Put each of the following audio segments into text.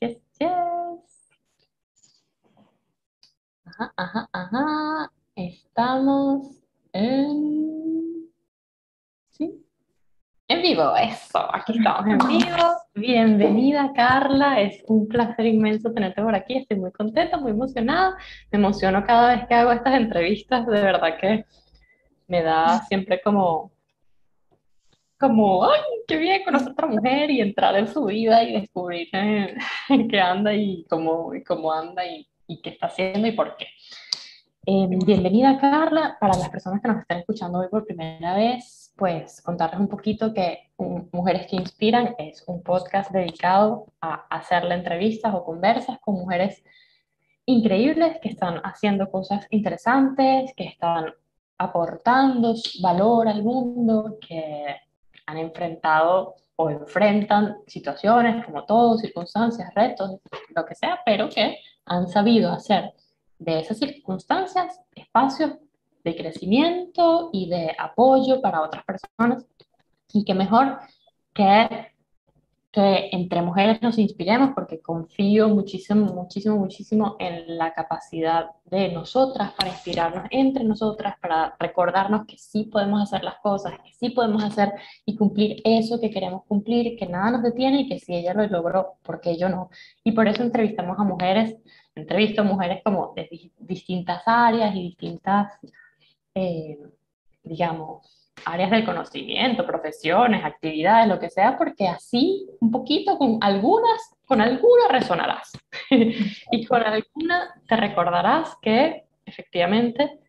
yes, yes. Ajá, ajá, ajá. Estamos en... ¿Sí? En vivo, eso. Aquí estamos en vivo. Bienvenida, Carla. Es un placer inmenso tenerte por aquí. Estoy muy contenta, muy emocionada. Me emociono cada vez que hago estas entrevistas. De verdad que me da siempre como como, ay, qué bien conocer a otra mujer y entrar en su vida y descubrir en, qué anda y cómo, y cómo anda y, y, qué está haciendo y por qué. Eh, bienvenida Carla, para las personas que nos están escuchando hoy por primera vez, pues contarles un poquito que Mujeres que Inspiran es un podcast dedicado a hacerle entrevistas o conversas con mujeres increíbles que están haciendo cosas interesantes, que están aportando valor al mundo, que han enfrentado o enfrentan situaciones como todo, circunstancias, retos, lo que sea, pero que han sabido hacer de esas circunstancias espacios de crecimiento y de apoyo para otras personas. Y que mejor que que entre mujeres nos inspiremos porque confío muchísimo, muchísimo, muchísimo en la capacidad de nosotras para inspirarnos entre nosotras, para recordarnos que sí podemos hacer las cosas, que sí podemos hacer y cumplir eso que queremos cumplir, que nada nos detiene y que si ella lo logró, ¿por qué yo no? Y por eso entrevistamos a mujeres, entrevisto a mujeres como de distintas áreas y distintas, eh, digamos, áreas del conocimiento, profesiones, actividades, lo que sea, porque así un poquito con algunas, con alguna resonarás. y con alguna te recordarás que efectivamente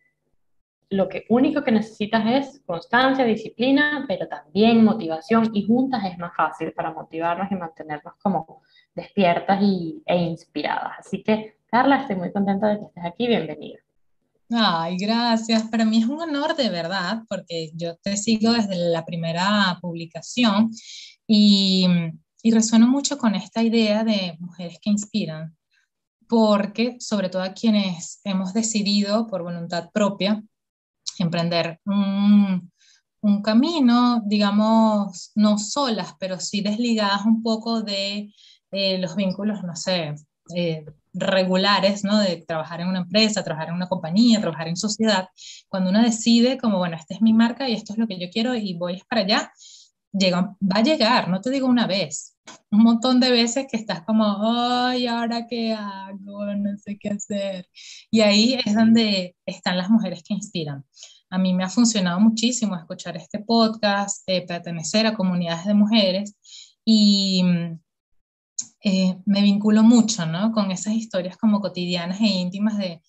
lo que único que necesitas es constancia, disciplina, pero también motivación y juntas es más fácil para motivarnos y mantenernos como despiertas y, e inspiradas. Así que, Carla, estoy muy contenta de que estés aquí. Bienvenida. Ay, gracias. Para mí es un honor de verdad, porque yo te sigo desde la primera publicación y, y resueno mucho con esta idea de mujeres que inspiran, porque sobre todo a quienes hemos decidido por voluntad propia emprender un, un camino, digamos, no solas, pero sí desligadas un poco de eh, los vínculos, no sé, eh, regulares, ¿no? De trabajar en una empresa, trabajar en una compañía, trabajar en sociedad, cuando uno decide como, bueno, esta es mi marca y esto es lo que yo quiero y voy para allá, llega, va a llegar, no te digo una vez, un montón de veces que estás como, ay, ¿ahora qué hago? No sé qué hacer. Y ahí es donde están las mujeres que inspiran. A mí me ha funcionado muchísimo escuchar este podcast, eh, pertenecer a comunidades de mujeres y eh, me vinculo mucho, ¿no? Con esas historias como cotidianas e íntimas de,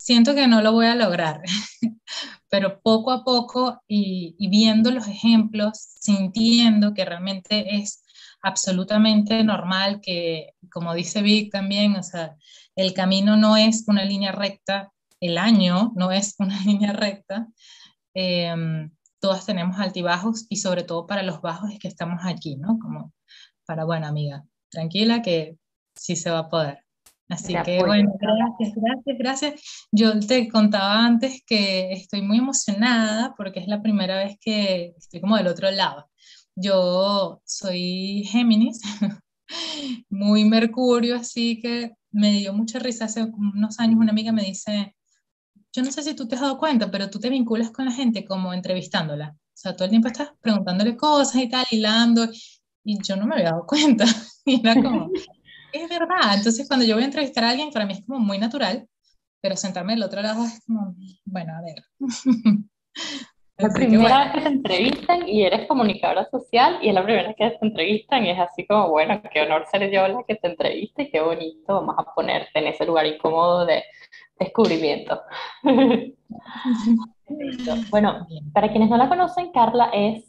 siento que no lo voy a lograr, pero poco a poco y, viendo los ejemplos, sintiendo que realmente es absolutamente normal que, como dice Vic también, o sea, el camino no es una línea recta, el año no es una línea recta. Em, todas tenemos altibajos y sobre todo para los bajos es que estamos aquí, ¿no? Como para, buena amiga, tranquila que sí se va a poder. Así que bueno, gracias, gracias, gracias. Yo te contaba antes que estoy muy emocionada porque es la primera vez que estoy como del otro lado. Yo soy Géminis, muy Mercurio, así que me dio mucha risa. Hace unos años una amiga me dice, yo no sé si tú te has dado cuenta, pero tú te vinculas con la gente como entrevistándola. O sea, todo el tiempo estás preguntándole cosas y tal, hilando, y yo no me había dado cuenta. Y era como, es verdad. Entonces, cuando yo voy a entrevistar a alguien, para mí es como muy natural, pero sentarme del otro lado es como, bueno, a ver. La primera vez que te entrevistan y eres comunicadora social y es la primera vez que te entrevistan y es así como, bueno, qué honor ser yo la que te entreviste, qué bonito, vamos a ponerte en ese lugar incómodo de descubrimiento. bueno, para quienes no la conocen, Carla es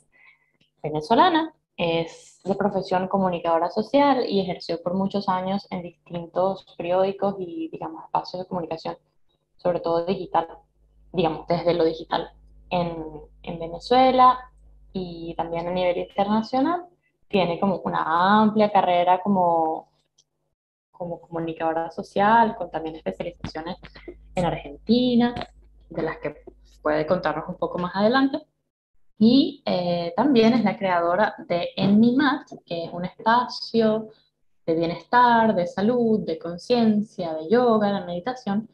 venezolana, es de profesión comunicadora social y ejerció por muchos años en distintos periódicos y, digamos, espacios de comunicación, sobre todo digital, digamos, desde lo digital en, en Venezuela y también a nivel internacional. Tiene como una amplia carrera como, como comunicadora social, con también especializaciones en Argentina, de las que puede contarnos un poco más adelante. Y eh, también es la creadora de Enmimat, que es un espacio de bienestar, de salud, de conciencia, de yoga, de meditación,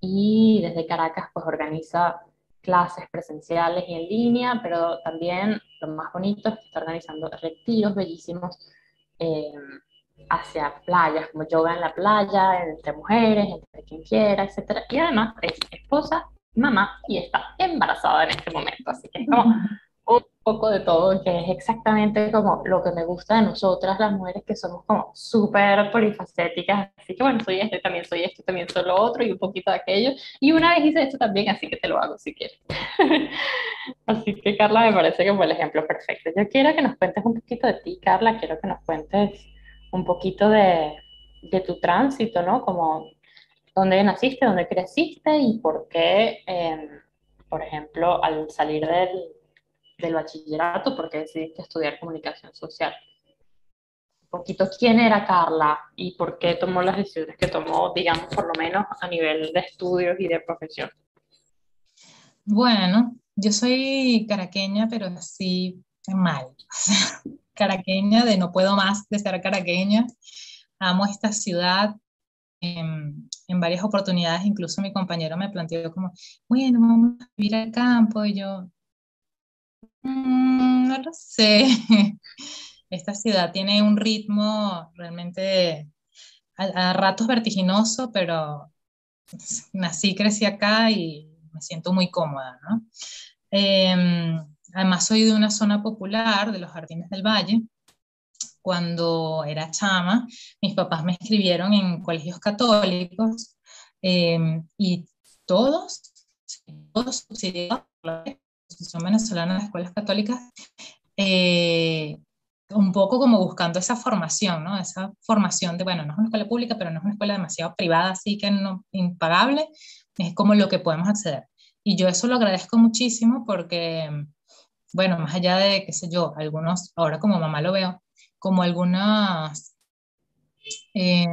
y desde Caracas pues organiza clases presenciales y en línea, pero también lo más bonito es que está organizando retiros bellísimos eh, hacia playas, como yoga en la playa, entre mujeres, entre quien quiera, etc. Y además es esposa, mamá y está embarazada en este momento, así que es como poco de todo, que es exactamente como lo que me gusta de nosotras, las mujeres que somos como súper polifacéticas, así que bueno, soy esto, también soy esto, también soy lo otro y un poquito de aquello, y una vez hice esto también, así que te lo hago si quieres. así que Carla me parece que fue el ejemplo perfecto. Yo quiero que nos cuentes un poquito de ti, Carla, quiero que nos cuentes un poquito de, de tu tránsito, ¿no? Como dónde naciste, dónde creciste y por qué, eh, por ejemplo, al salir del del bachillerato porque decidiste estudiar comunicación social. Un poquito quién era Carla y por qué tomó las decisiones que tomó, digamos, por lo menos a nivel de estudios y de profesión. Bueno, yo soy caraqueña, pero así mal. caraqueña de no puedo más de ser caraqueña. Amo esta ciudad. En, en, varias oportunidades, incluso mi compañero me planteó como, bueno, vamos a vivir al campo. Y yo, Mm, no lo sé. Esta ciudad tiene un ritmo realmente a, ratos vertiginoso, pero nací, crecí acá y me siento muy cómoda. Em, además soy de una zona popular, de los Jardines del Valle. Cuando era chama, mis papás me escribieron en colegios católicos em, y todos, todos subsidiados Asociación Venezolana de Escuelas Católicas, eh, un poco como buscando esa formación, ¿no? Esa formación de, bueno, no es una escuela pública, pero no es una escuela demasiado privada, así que no impagable, es como lo que podemos acceder. Y yo eso lo agradezco muchísimo porque, bueno, más allá de, qué sé yo, algunos, ahora como mamá lo veo, como algunas eh,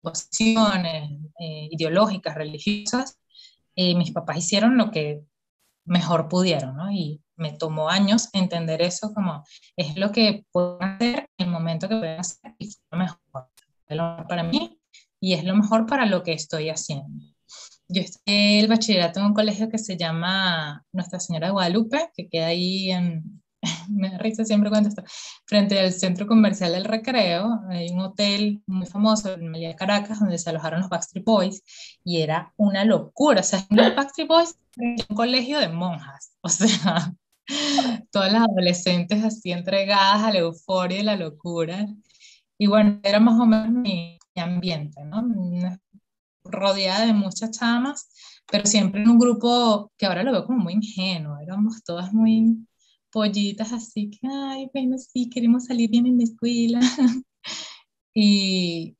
posiciones eh, ideológicas, religiosas, mis papás hicieron lo que mejor pudieron, ¿no? Y me tomó años entender eso como es lo que puedo hacer en el momento que puedo hacer y es lo mejor, para mí y es lo mejor para lo que estoy haciendo. Yo estudié el bachillerato en un colegio que se llama Nuestra Señora de Guadalupe, que queda ahí en, me da risa siempre cuando está frente al centro comercial del recreo, hay un hotel muy famoso en Melilla, Caracas, donde se alojaron los Backstreet Boys, y era una locura, o sea, los Backstreet Boys un colegio de monjas, o sea, todas las adolescentes así entregadas a la euforia y la locura, y bueno, era más o menos mi, ambiente, ¿no? Rodeada de muchas chamas, pero siempre en un grupo que ahora lo veo como muy ingenuo, éramos todas muy pollitas así que, ay, bueno, sí, queremos salir bien en la escuela. y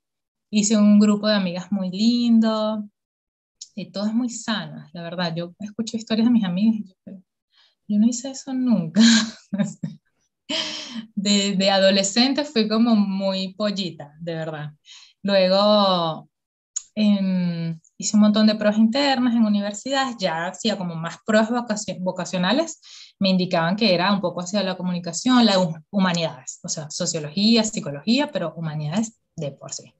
hice un grupo de amigas muy lindo, y todas muy sanas, la verdad. Yo escucho historias de mis amigas yo, no hice eso nunca. de, adolescente fui como muy pollita, de verdad. Luego em, hice un montón de pruebas internas en universidades, ya hacía como más pruebas vocacionales me indicaban que era un poco hacia la comunicación, las humanidades, o sea, sociología, psicología, pero humanidades de por sí.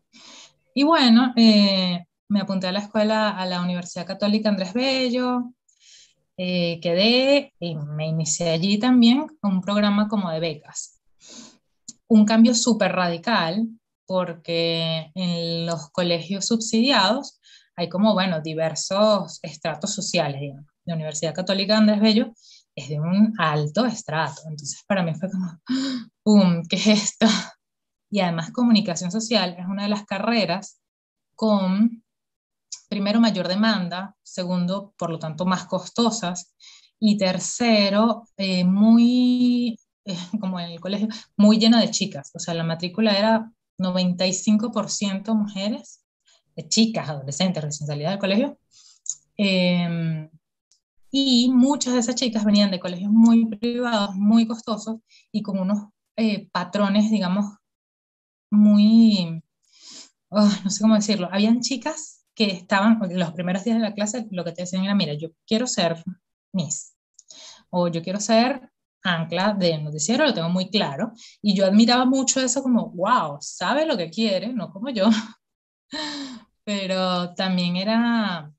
Y bueno, eh, me apunté a la escuela, a la Universidad Católica Andrés Bello, eh, quedé y me inicié allí también un programa como de becas. Un cambio súper radical porque en los colegios subsidiados hay como, bueno, diversos estratos sociales. La Universidad Católica Andrés Bello es de un alto estrato. Entonces para mí fue como, ¡pum! ¿Qué es esto? Y además comunicación social es una de las carreras con, primero, mayor demanda, segundo, por lo tanto, más costosas, y tercero, eh, muy, eh, como en el colegio, muy llena de chicas. O sea, la matrícula era 95% mujeres, de chicas, adolescentes, recién salidas del colegio. Eh, y muchas de esas chicas venían de colegios muy privados, muy costosos y con unos eh, patrones, digamos, muy, oh, no sé cómo decirlo, habían chicas que estaban, los primeros días de la clase, lo que te decían era, mira, yo quiero ser Miss, o yo quiero ser ancla de noticiero, lo tengo muy claro, y yo admiraba mucho eso como, wow, sabe lo que quiere, no como yo, pero también era,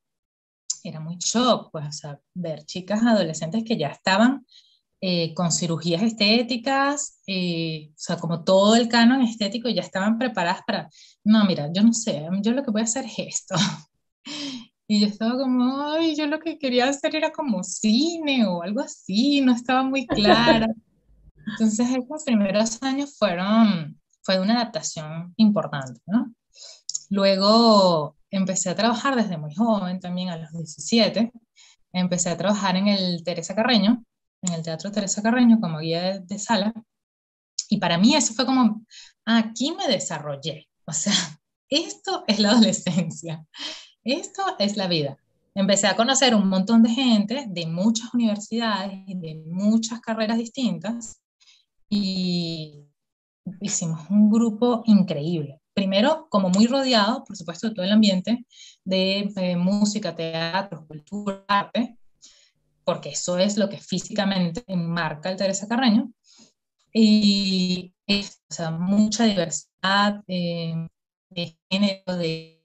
era muy shock, pues, o sea, ver chicas adolescentes que ya estaban eh, con cirugías estéticas, eh, o sea, como todo el canon estético, ya estaban preparadas para, no, mira, yo no sé, yo lo que voy a hacer es esto. Y yo estaba como, ay, yo lo que quería hacer era como cine o algo así, no estaba muy clara. Entonces, esos primeros años fueron, fue una adaptación importante, ¿no? Luego empecé a trabajar desde muy joven, también a los 17. Empecé a trabajar en el Teresa Carreño, en el Teatro Teresa Carreño como guía de, sala. Y para mí eso fue como, aquí me desarrollé. O sea, esto es la adolescencia. Esto es la vida. Empecé a conocer un montón de gente de muchas universidades y de muchas carreras distintas y hicimos un grupo increíble. Primero, como muy rodeado, por supuesto, de todo el ambiente de eh, música, teatro, cultura, arte, porque eso es lo que físicamente marca el Teresa Carreño. Y o sea, mucha diversidad eh, de género, de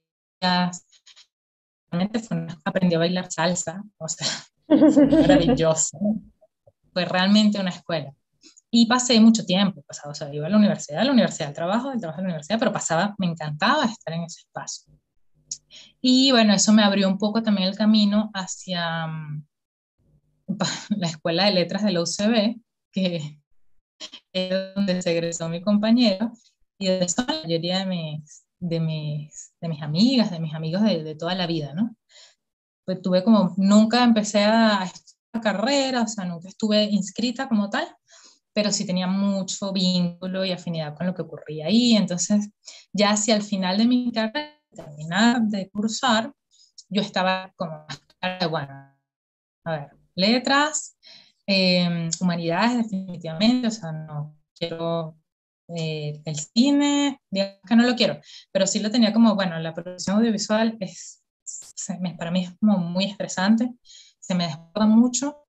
realmente aprendió a bailar salsa, o sea, maravilloso. Fue realmente una escuela. Y pasé mucho tiempo, pasaba, o sea, iba a la universidad, a la universidad, al trabajo, al trabajo a la universidad, pero pasaba, me encantaba estar en ese espacio. Y bueno, eso me abrió un poco también el camino hacia mm, la Escuela de Letras de la UCB, que es donde se egresó mi compañero, y de eso la mayoría de mis, de mis, de mis amigas, de mis amigos de, de toda la vida, ¿no? Pues tuve como, nunca empecé a estudiar carrera, o sea, nunca estuve inscrita como tal, pero sí tenía mucho vínculo y afinidad con lo que ocurría ahí. Entonces, ya hacia el final de mi carrera, terminar de cursar, yo estaba como, bueno, a ver, letras, eh, humanidades definitivamente, o sea, no quiero eh, el cine, digamos que no lo quiero, pero sí lo tenía como, bueno, la producción audiovisual es, para mí es como muy estresante, se me desborda mucho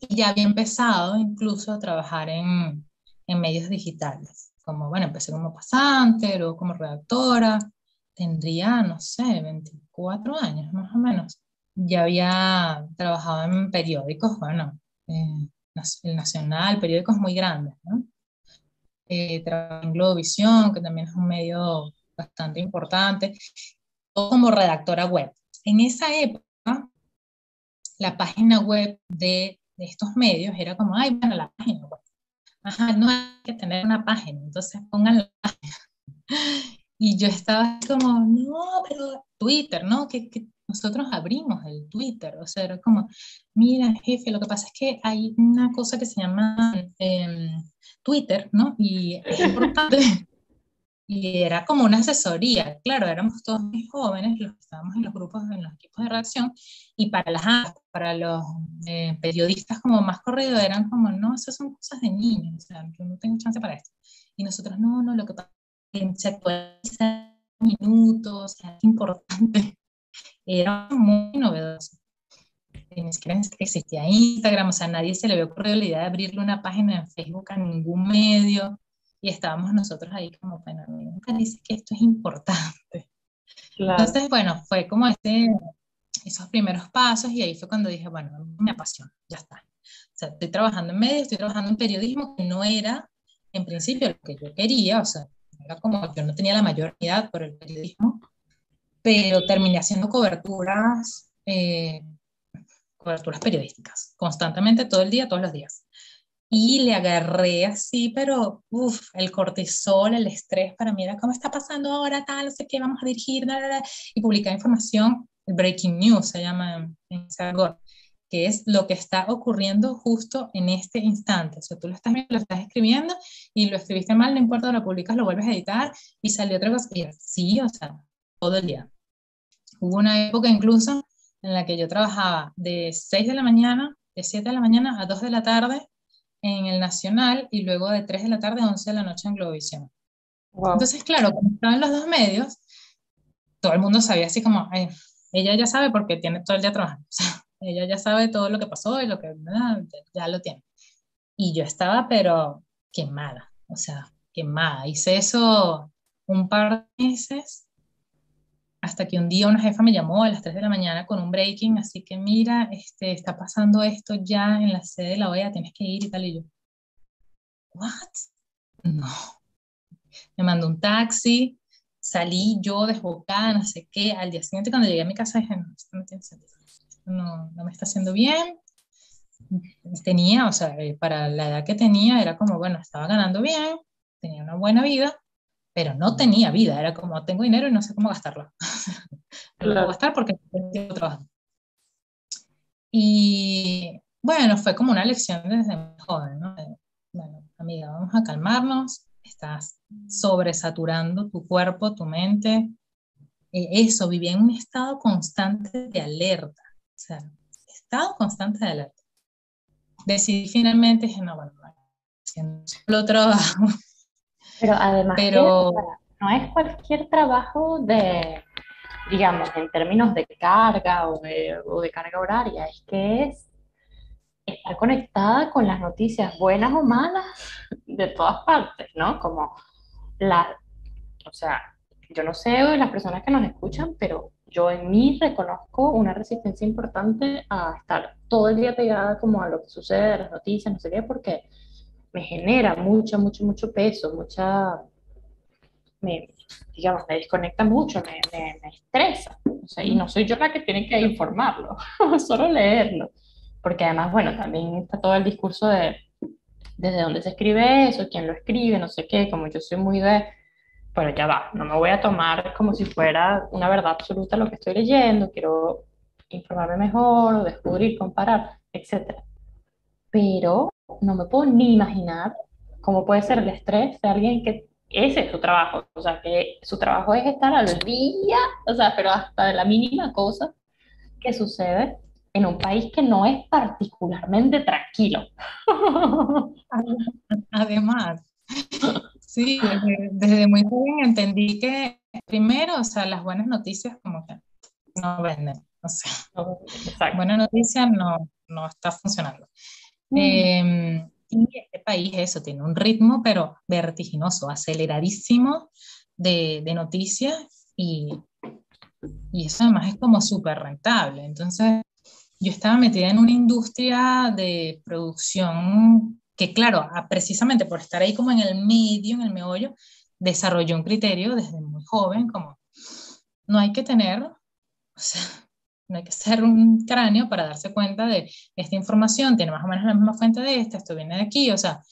y ya había empezado incluso a trabajar en, en medios digitales, como, bueno, empecé como pasante, luego como redactora, tendría, no sé, 24 años más o menos. Ya había trabajado en periódicos, bueno, eh, el Nacional, periódicos muy grandes, ¿no? eh, en Globovisión, que también es un medio bastante importante, como redactora web. En esa época, la página web de, de estos medios era como, ay, bueno, la página. Ajá, no hay que tener una página, entonces pongan la página. Y yo estaba como, no, pero Twitter, ¿no? Que, que nosotros abrimos el Twitter, o sea, era como, mira, jefe, lo que pasa es que hay una cosa que se llama eh, Twitter, ¿no? Y es importante. y era como una asesoría, claro, éramos todos muy jóvenes los que estábamos en los grupos, en los equipos de redacción, y para, las, para los eh, periodistas como más corrido eran como, no, esas son cosas de niños, o sea, yo no tengo chance para esto. Y nosotros, no, no, lo que pasa es que se actualiza minutos, es importante. Era muy novedoso ni siquiera existía Instagram, o sea, a nadie se le había ocurrido la idea de abrirle una página en Facebook a ningún medio, y estábamos nosotros ahí como, bueno, a mí nunca dice que esto es importante. Entonces, bueno, fue como este, esos primeros pasos, y ahí fue cuando dije, bueno, me apasiona, ya está. O sea, estoy trabajando en medios, estoy trabajando en periodismo, que no era en principio lo que yo quería, o sea, era como yo no tenía la mayor edad por el periodismo, pero terminé haciendo coberturas eh, coberturas periodísticas, constantemente, todo el día, todos los días. Y le agarré así, pero el cortisol, el estrés para mí era, ¿cómo está pasando ahora tal? No sé qué, vamos a dirigir, y publicar información, el breaking news se llama en Sargor, que es lo que está ocurriendo justo en este instante. O sea, tú lo estás lo estás escribiendo y lo escribiste mal, no importa, lo publicas, lo vuelves a editar y salió otra cosa. Y sí, o sea, todo el día. Hubo una época incluso en la que yo trabajaba de 6 de la mañana, de 7 de la mañana a 2 de la tarde en el Nacional y luego de 3 de la tarde a 11 de la noche en Globovisión. Entonces, claro, como estaban los dos medios, todo el mundo sabía así como, ella ya sabe porque tiene todo el día trabajando. ella ya sabe todo lo que pasó y lo que ya lo tiene. y yo estaba pero quemada, o sea, quemada. Hice eso un par de meses hasta que un día una jefa me llamó a las 3 de la mañana con un breaking, así que mira, este, está pasando esto ya en la sede de la OEA, tienes que ir y tal, y yo, ¿what? No. Me mandó un taxi, salí yo desbocada, no sé qué, al día siguiente cuando llegué a mi casa dije, no, esto no tiene sentido, no, no me está haciendo bien, tenía, o sea, eh, para la edad que tenía, era como, bueno, estaba ganando bien, tenía una buena vida, pero no tenía vida, era como, tengo dinero y no sé cómo gastarlo. lo puedo gastar porque tengo trabajo. Y bueno, fue como una lección desde muy joven, ¿no? Bueno, amiga, vamos a calmarnos, estás sobresaturando tu cuerpo, tu mente. Eh, eso, vivía en un estado constante de alerta, o sea, estado constante de alerta decidí finalmente, dije, no, bueno, haciendo solo trabajo. Pero además, Pero, no es cualquier trabajo de, digamos, en términos de carga o de, o de carga horaria, es que es estar conectada con las noticias buenas o malas de todas partes, ¿no? Como la, o sea, yo no sé de las personas que nos escuchan, pero yo en mí reconozco una resistencia importante a estar todo el día pegada como a lo que sucede, a las noticias, no sé qué, porque me genera mucho, mucho, mucho peso, mucha, me, digamos, me desconecta mucho, me, me, estresa. O sea, y no soy yo la que tiene que informarlo, solo leerlo. Porque además, bueno, también está todo el discurso de desde dónde se escribe eso, quién lo escribe, no sé qué, como yo soy muy de bueno, ya va, no me voy a tomar como si fuera una verdad absoluta lo que estoy leyendo, quiero informarme mejor, descubrir, comparar, etc. Pero no me puedo ni imaginar cómo puede ser el estrés de alguien que ese es su trabajo, o sea, que su trabajo es estar al día, o sea, pero hasta de la mínima cosa que sucede en un país que no es particularmente tranquilo. Además, Sí, desde, muy joven entendí que primero, o sea, las buenas noticias como que no venden. O sea, buena noticia no, no está funcionando. Mm. Em, y este país, eso, tiene un ritmo, pero vertiginoso, aceleradísimo de, de noticias y, y eso además es como súper rentable. Entonces, yo estaba metida en una industria de producción que claro, precisamente por estar ahí como en el medio, en el meollo, desarrolló un criterio desde muy joven, como no hay que tener, o sea, no hay que ser un cráneo para darse cuenta de esta información, tiene más o menos la misma fuente de esta, esto viene de aquí, o sea,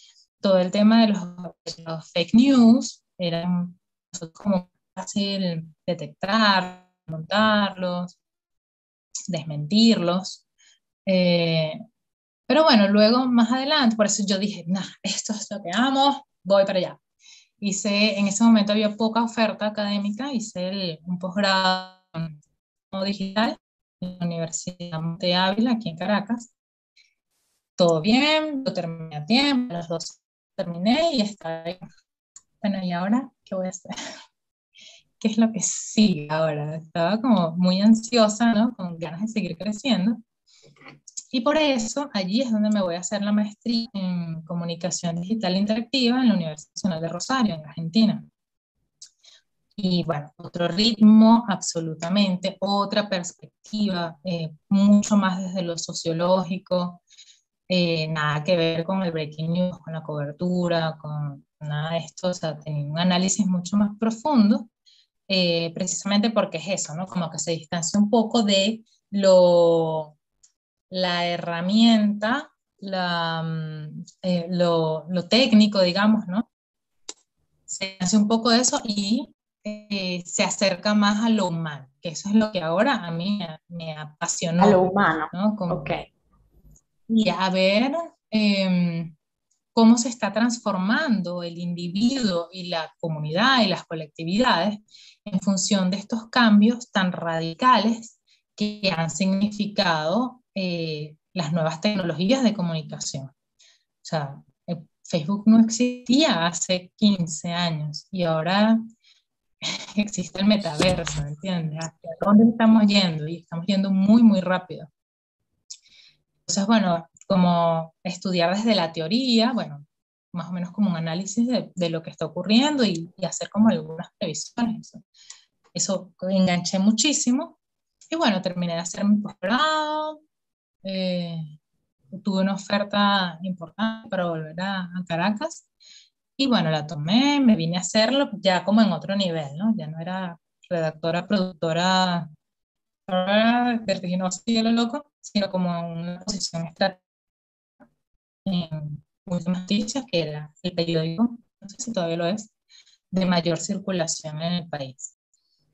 todo el tema de los, fake news era como fácil detectar, montarlos, desmentirlos. Eh, pero bueno, luego más adelante, por eso yo dije, nah, esto es lo que amo, voy para allá. Hice, en ese momento había poca oferta académica, hice un posgrado digital la Universidad de Ávila, aquí en Caracas. Todo bien, lo terminé a tiempo, a las dos terminé y estaba Bueno, ¿y ahora qué voy a hacer? ¿Qué es lo que sigue ahora? Estaba como muy ansiosa, ¿no? Con ganas de seguir creciendo. Y por eso allí es donde me voy a hacer la maestría en comunicación digital interactiva en la Universidad Nacional de Rosario, en Argentina. Y bueno, otro ritmo, absolutamente, otra perspectiva, eh, mucho más desde lo sociológico, eh, nada que ver con el breaking news, con la cobertura, con nada de esto, o sea, tenía un análisis mucho más profundo, eh, precisamente porque es eso, ¿no? Como que se distancia un poco de lo la herramienta, la, mm, eh, lo, lo, técnico, digamos, ¿no? Se hace un poco de eso y eh, se acerca más a lo humano, que eso es lo que ahora a mí me, apasionó. A lo humano, ¿no? ok. Y a ver em, cómo se está transformando el individuo y la comunidad y las colectividades en función de estos cambios tan radicales que han significado eh, las nuevas tecnologías de comunicación. O sea, eh, Facebook no existía hace 15 años y ahora existe el metaverso, ¿me entiendes? ¿Hacia dónde estamos yendo? Y estamos yendo muy, muy rápido. Entonces, bueno, como estudiar desde la teoría, bueno, más o menos como un análisis de, de lo que está ocurriendo y, y, hacer como algunas previsiones. Eso, eso enganché muchísimo. Y bueno, terminé de hacer mi posgrado. Eh, tuve una oferta importante para volver a, a, Caracas. Y bueno, la tomé, me vine a hacerlo ya como en otro nivel, ¿no? Ya no era redactora, productora vertiginosa y lo loco, sino como una posición estratégica en Últimas Noticias, que era el periódico, no sé si todavía lo es, de mayor circulación en el país.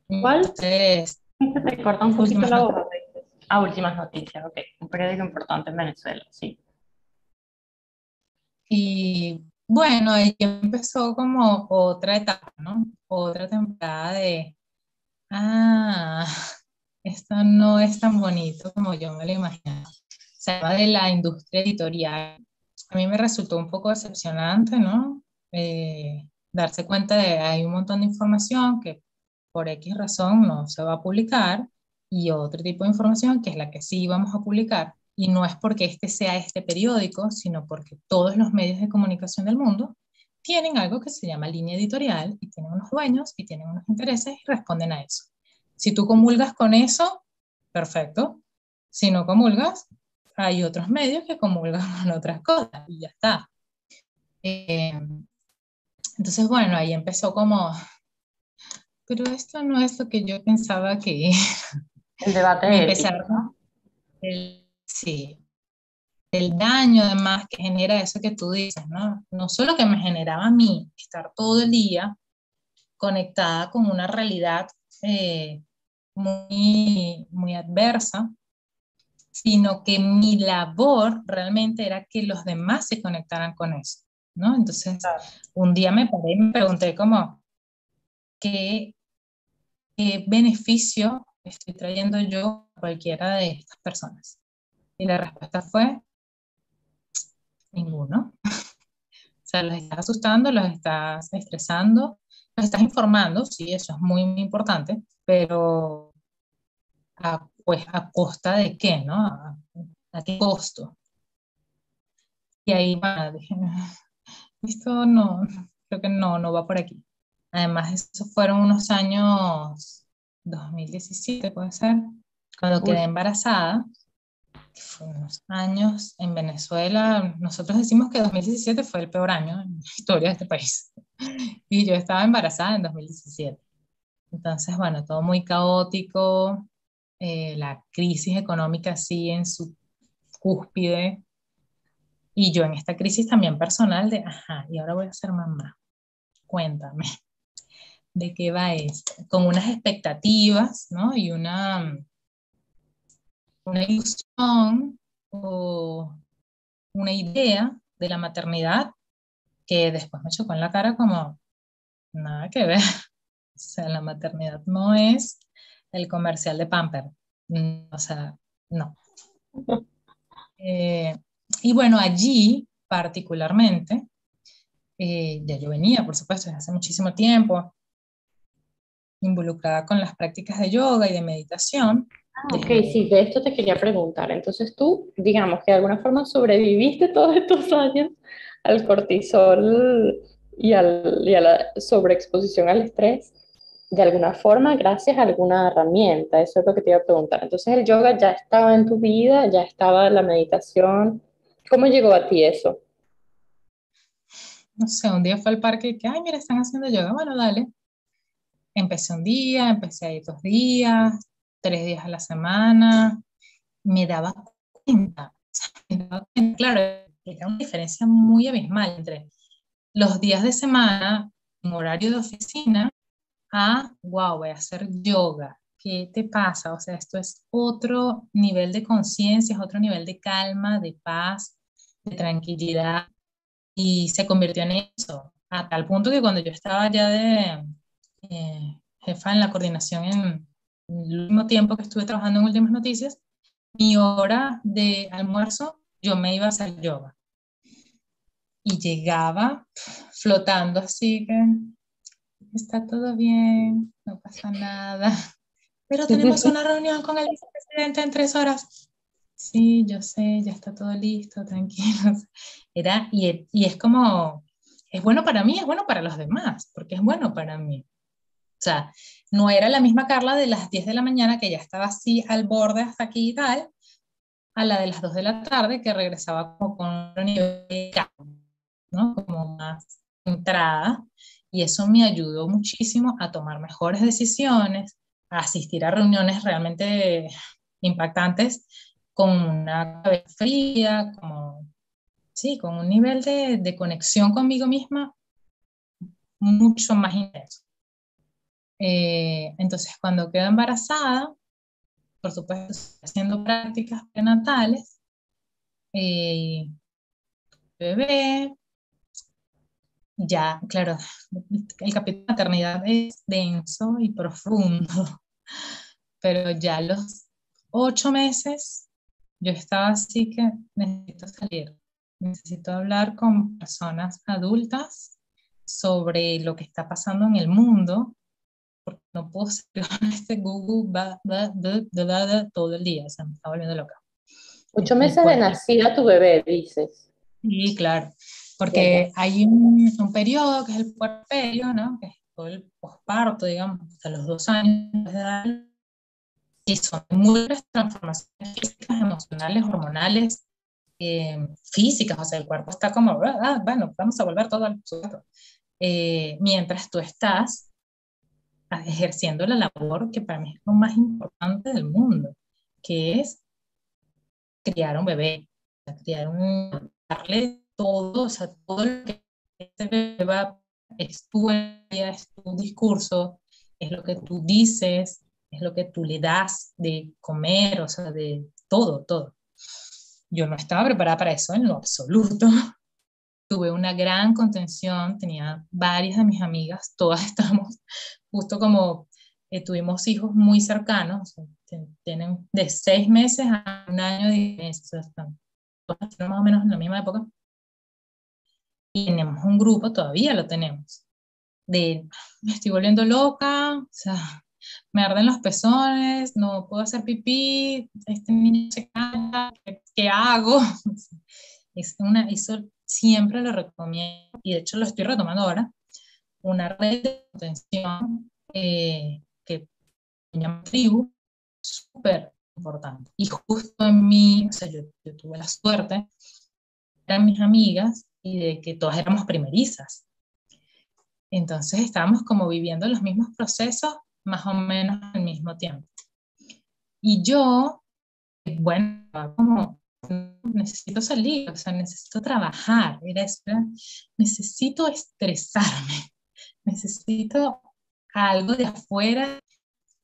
¿Cuál? Entonces, te corta un poquito la. Ah, Últimas Noticias, ok. Un periódico importante en Venezuela, sí. Y bueno, ahí empezó como otra etapa, ¿no? Otra temporada de, ah, esto no es tan bonito como yo me lo imaginaba. Se llama de la industria editorial a mí me resultó un poco decepcionante, ¿no? Eh, darse cuenta de hay un montón de información que por X razón no se va a publicar y otro tipo de información que es la que sí vamos a publicar. Y no es porque este sea este periódico, sino porque todos los medios de comunicación del mundo tienen algo que se llama línea editorial y tienen unos dueños y tienen unos intereses y responden a eso. Si tú comulgas con eso, perfecto. Si no comulgas, hay otros medios que comulgan con otras cosas y ya está. Eh, entonces, bueno, ahí empezó como, pero esto no es lo que yo pensaba que El debate empezar, ¿no? El, sí, el daño además que genera eso que tú dices, ¿no? No solo que me generaba a mí estar todo el día conectada con una realidad eh, muy, muy adversa, sino que mi labor realmente era que los demás se conectaran con eso, ¿no? Entonces, un día me paré y me pregunté como, ¿qué, ¿qué beneficio estoy trayendo yo a cualquiera de estas personas? Y la respuesta fue, ninguno. o sea, los estás asustando, los estás estresando, los estás informando, sí, eso es muy, muy importante, pero a pues a costa de qué, ¿no? ¿A, qué costo? Y ahí, bueno, dije, esto no, creo que no, no va por aquí. Además, esos fueron unos años, 2017 puede ser, cuando quedé embarazada, fue unos años en Venezuela, nosotros decimos que 2017 fue el peor año en la historia de este país. Y yo estaba embarazada en 2017. Entonces, bueno, todo muy caótico, eh, la crisis económica sigue en su cúspide y yo en esta crisis también personal de, ajá, y ahora voy a ser mamá. Cuéntame, ¿de qué va esto? Con unas expectativas, ¿no? Y una, una ilusión o una idea de la maternidad que después me chocó en la cara como, nada que ver. O sea, la maternidad no es el comercial de Pamper. O sea, no. Eh, y bueno, allí particularmente, eh, ya yo venía, por supuesto, desde hace muchísimo tiempo, involucrada con las prácticas de yoga y de meditación. Ah, ok, sí, de esto te quería preguntar. Entonces tú, digamos que de alguna forma sobreviviste todos estos años al cortisol y, al, y a la sobreexposición al estrés de alguna forma gracias a alguna herramienta. Eso es lo que te iba a preguntar. Entonces el yoga ya estaba en tu vida, ya estaba la meditación. ¿Cómo llegó a ti eso? No sé, un día fue al parque y que, ay, mira, están haciendo yoga. Bueno, dale. Empecé un día, empecé ahí dos días, tres días a la semana. Me daba cuenta, claro, era una diferencia muy abismal entre los días de semana en horario de oficina a, wow, voy a hacer yoga. ¿Qué te pasa? O sea, esto es otro nivel de conciencia, es otro nivel de calma, de paz, de tranquilidad. Y se convirtió en eso, a tal punto que cuando yo estaba ya de eh, jefa en la coordinación en el último tiempo que estuve trabajando en Últimas Noticias, mi hora de almuerzo yo me iba a hacer yoga. Y llegaba flotando así que está todo bien, no pasa nada. Pero tenemos una reunión con el vicepresidente en tres horas. sí, yo sé, ya está todo listo, tranquilos. Era, y, y es como, es bueno para mí, es bueno para los demás, porque es bueno para mí. O sea, no era la misma Carla de las 10 de la mañana que ya estaba así al borde hasta aquí y tal, a la de las 2 de la tarde que regresaba como con un nivel de ¿no? Como más entrada. Y eso me ayudó muchísimo a tomar mejores decisiones, a asistir a reuniones realmente impactantes con una cabeza fría, como, sí, con un nivel de, de conexión conmigo misma mucho más intenso. Eh, entonces, cuando quedo embarazada, por supuesto, haciendo prácticas prenatales, eh, bebé, ya, claro, el capítulo de maternidad es denso y profundo, pero ya los ocho meses yo estaba así que necesito salir, necesito hablar con personas adultas sobre lo que está pasando en el mundo, porque no puedo ser este Google va, va, todo el día, o sea, me está volviendo loca. Ocho meses de nacida tu bebé, dices. Sí, claro, porque hay un, un, periodo que es el puerperio, ¿no? Que es todo el posparto, digamos, hasta los dos años de edad, y son muchas transformaciones físicas, emocionales, hormonales, eh, físicas, o sea, el cuerpo está como, ah, ah bueno, vamos a volver todo al eh, mientras tú estás ejerciendo la labor que para mí es lo más importante del mundo, que es criar un bebé, criar un, darle todo, o sea, todo lo que este bebé va, es tu, es tu discurso, es lo que tú dices, es lo que tú le das de comer, o sea, de todo, todo. Yo no estaba preparada para eso en lo absoluto. Tuve una gran contención, tenía varias de mis amigas, todas estamos justo como eh, tuvimos hijos muy cercanos, tienen de seis meses a un año de diferencia, todas más o menos en la misma época. Y tenemos un grupo, todavía lo tenemos, de me estoy volviendo loca, o sea, me arden los pezones, no puedo hacer pipí, este niño se ¿qué, ¿qué, hago? Es una, eso siempre lo recomiendo y de hecho lo estoy retomando ahora, una red de contención eh, que se llama tribu, súper importante. Y justo en mí, o sea, yo, yo, tuve la suerte, eran mis amigas y de que todas éramos primerizas. Entonces estábamos como viviendo los mismos procesos más o menos al mismo tiempo. Y yo, bueno, como necesito salir, o sea, necesito trabajar, era eso, necesito estresarme necesito algo de afuera.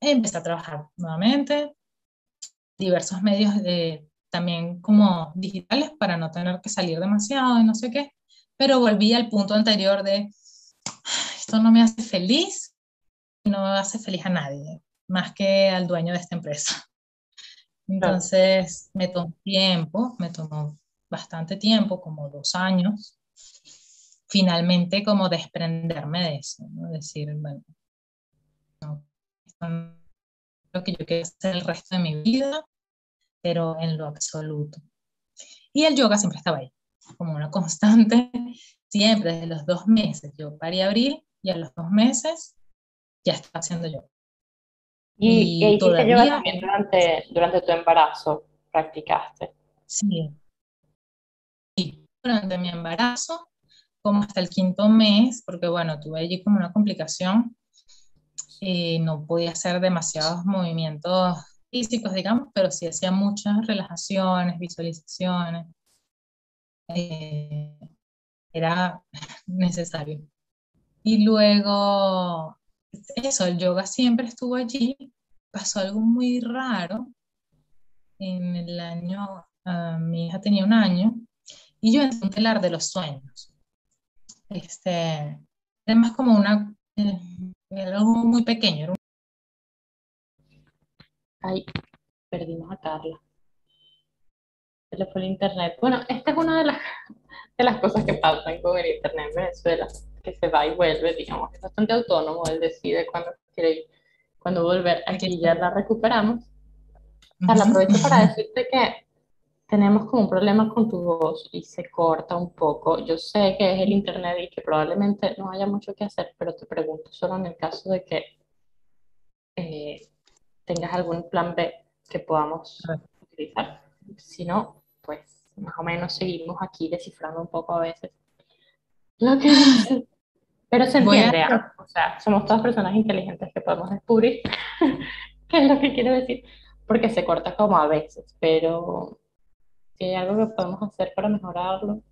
Empecé a trabajar nuevamente, diversos medios de, también como digitales para no tener que salir demasiado y no sé qué, pero volví al punto anterior de esto no me hace feliz, no hace feliz a nadie, más que al dueño de esta empresa. Entonces me tomó tiempo, me tomó bastante tiempo, como dos años, finalmente como desprenderme de eso, ¿no? decir, bueno, no, no lo que yo quiero hacer el resto de mi vida, pero en lo absoluto. Y el yoga siempre estaba ahí, como una constante, siempre desde los dos meses. Yo parí abril y a los dos meses ya estaba haciendo yoga. ¿Y, y todavía, durante, durante tu embarazo? ¿Practicaste? Sí. Sí, durante mi embarazo como hasta el quinto mes, porque bueno, tuve allí como una complicación, y no podía hacer demasiados movimientos físicos, digamos, pero sí hacía muchas relajaciones, visualizaciones. Eh, era necesario. Y luego, eso, el yoga siempre estuvo allí. Pasó algo muy raro. En el año, uh, mi hija tenía un año y yo entré un telar de los sueños. Este, además como una, eh, algo muy pequeño. Ay, perdimos a Carla. Se le fue el internet. Bueno, esta es una de las, de las cosas que pasan con el internet en Venezuela, que se va y vuelve, digamos, es bastante autónomo, él decide cuándo quiere ir, cuándo volver. Aquí ya la recuperamos. Carla, aprovecho para decirte que tenemos como un problema con tu voz y se corta un poco. Yo sé que es el internet y que probablemente no haya mucho que hacer, pero te pregunto solo en el caso de que eh, tengas algún plan B que podamos utilizar. Si no, pues más o menos seguimos aquí descifrando un poco a veces lo que Pero se entiende, o sea, somos todas personas inteligentes que podemos descubrir qué es lo que quiero decir, porque se corta como a veces, pero si hay algo que podemos hacer para mejorarlo.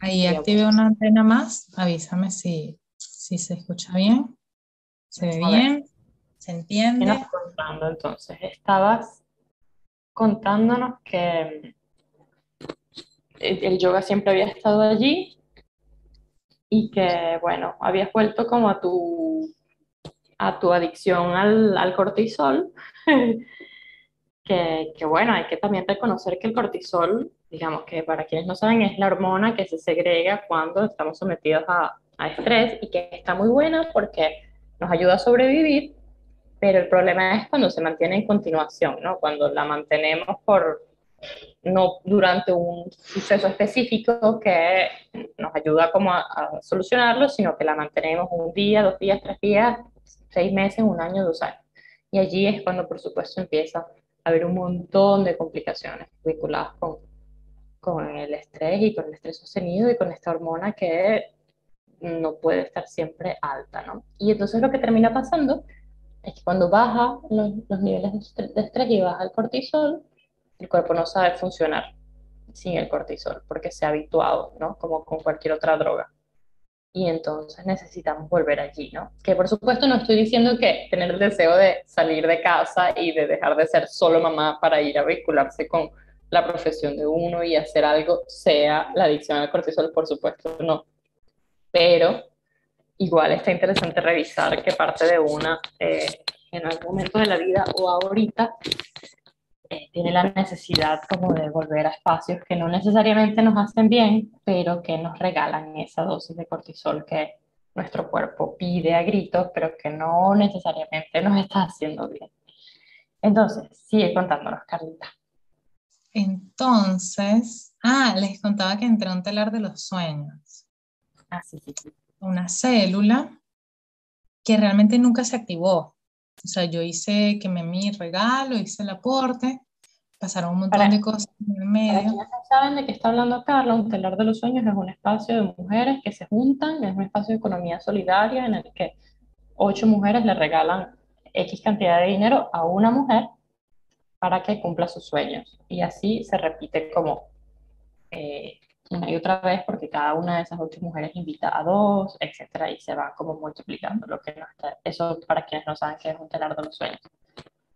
Ahí active una antena más, avísame si, si se escucha bien, se ve bien, se entiende. ¿Qué contando entonces? Estabas contándonos que el yoga siempre había estado allí y que, bueno, habías vuelto como a tu, a tu adicción al, al cortisol que, bueno, hay que también reconocer que el cortisol, digamos que para quienes no saben, es la hormona que se segrega cuando estamos sometidos a, a estrés y que está muy buena porque nos ayuda a sobrevivir, pero el problema es cuando se mantiene en continuación, ¿no? Cuando la mantenemos por, no durante un suceso específico que nos ayuda como a, a, solucionarlo, sino que la mantenemos un día, dos días, tres días, seis meses, un año, dos años. Y allí es cuando, por supuesto, empieza haber un montón de complicaciones vinculadas con, con el estrés y con el estrés sostenido y con esta hormona que no puede estar siempre alta, ¿no? Y entonces lo que termina pasando es que cuando baja los, los niveles de estrés y baja el cortisol, el cuerpo no sabe funcionar sin el cortisol porque se ha habituado, ¿no? Como con cualquier otra droga y entonces necesitamos volver allí, ¿no? Que por supuesto no estoy diciendo que tener el deseo de salir de casa y de dejar de ser solo mamá para ir a vincularse con la profesión de uno y hacer algo sea la adicción al cortisol, por supuesto no. Pero igual está interesante revisar qué parte de una eh, en algún momento de la vida o ahorita eh, tiene la necesidad como de volver a espacios que no necesariamente nos hacen bien, pero que nos regalan esa dosis de cortisol que nuestro cuerpo pide a gritos, pero que no necesariamente nos está haciendo bien. Entonces, sigue contándonos, Carlita. Entonces, ah, les contaba que entré a un telar de los sueños. Ah, sí, sí, sí. Una célula que realmente nunca se activó. O sea, yo hice que me mi regalo, hice el aporte, pasaron un montón de cosas en el medio. Para quienes saben de qué está hablando Carla, un telar de los sueños es un espacio de mujeres que se juntan, es un espacio de economía solidaria en el que ocho mujeres le regalan X cantidad de dinero a una mujer para que cumpla sus sueños. Y así se repite como eh, una y otra vez porque cada una de esas ocho mujeres invita a dos, etcétera, y se va como multiplicando lo que no está, eso para quienes no saben qué es un telar de los sueños.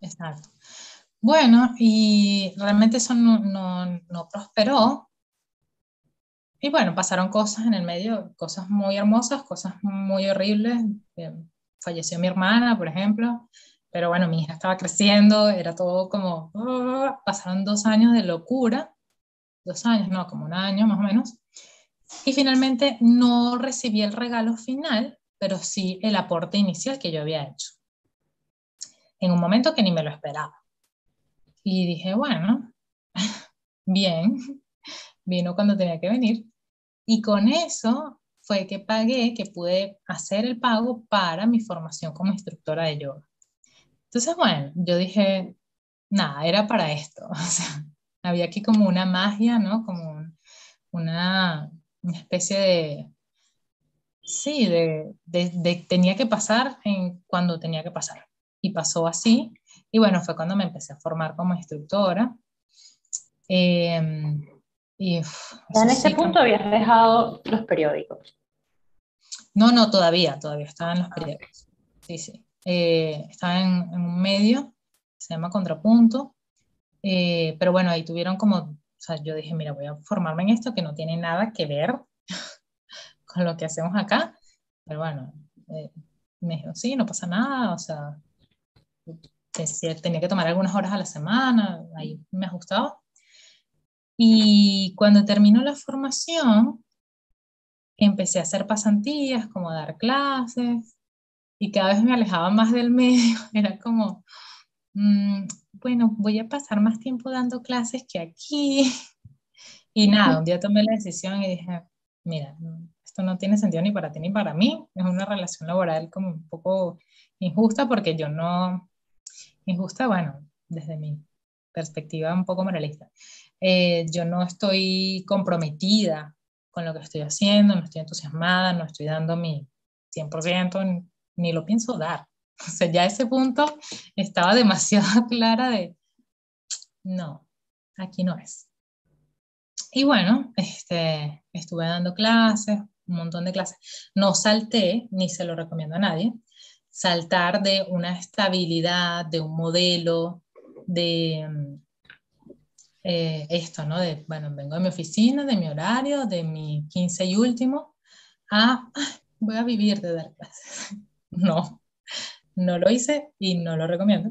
Exacto. Bueno, y realmente eso no, no, no prosperó. Y bueno, pasaron cosas en el medio, cosas muy hermosas, cosas muy horribles. Eh, falleció mi hermana, por ejemplo, pero bueno, mi hija estaba creciendo, era todo como, ah, pasaron dos años de locura dos años, no, como un año más o menos. Y finalmente no recibí el regalo final, pero sí el aporte inicial que yo había hecho. En un momento que ni me lo esperaba. Y dije, bueno, bien, vino cuando tenía que venir. Y con eso fue que pagué, que pude hacer el pago para mi formación como instructora de yoga. Entonces, bueno, yo dije, nada, era para esto. O sea, había aquí como una magia, ¿no? Como una, una especie de, sí, de, de, tenía que pasar en cuando tenía que pasar. Y pasó así. Y bueno, fue cuando me empecé a formar como instructora. Em, y, en ese punto habías dejado los periódicos. No, no, todavía, todavía estaba en los periódicos. Sí, sí. Eh, estaba en, en, un medio, se llama Contrapunto, eh, pero bueno, ahí tuvieron como, o sea, yo dije, mira, voy a formarme en esto que no tiene nada que ver con lo que hacemos acá. Pero bueno, eh, me dijo, sí, no pasa nada, o sea, tenía que tomar algunas horas a la semana, ahí me ajustaba. Y cuando terminó la formación, empecé a hacer pasantías, como a dar clases, y cada vez me alejaba más del medio, era como, mm, bueno, voy a pasar más tiempo dando clases que aquí. Y nada, un día tomé la decisión y dije, mira, esto no tiene sentido ni para ti ni para mí, es una relación laboral como un poco injusta porque yo no, injusta, bueno, desde mi perspectiva un poco moralista, eh, yo no estoy comprometida con lo que estoy haciendo, no estoy entusiasmada, no estoy dando mi 100%, ni lo pienso dar. O sea, ya ese punto estaba demasiado clara de, no, aquí no es. Y bueno, este, estuve dando clases, un montón de clases. No salté, ni se lo recomiendo a nadie, saltar de una estabilidad, de un modelo, de eh, esto, ¿no? De, bueno, vengo de mi oficina, de mi horario, de mi 15 y último, a, voy a vivir de dar clases. No, no lo hice y no lo recomiendo,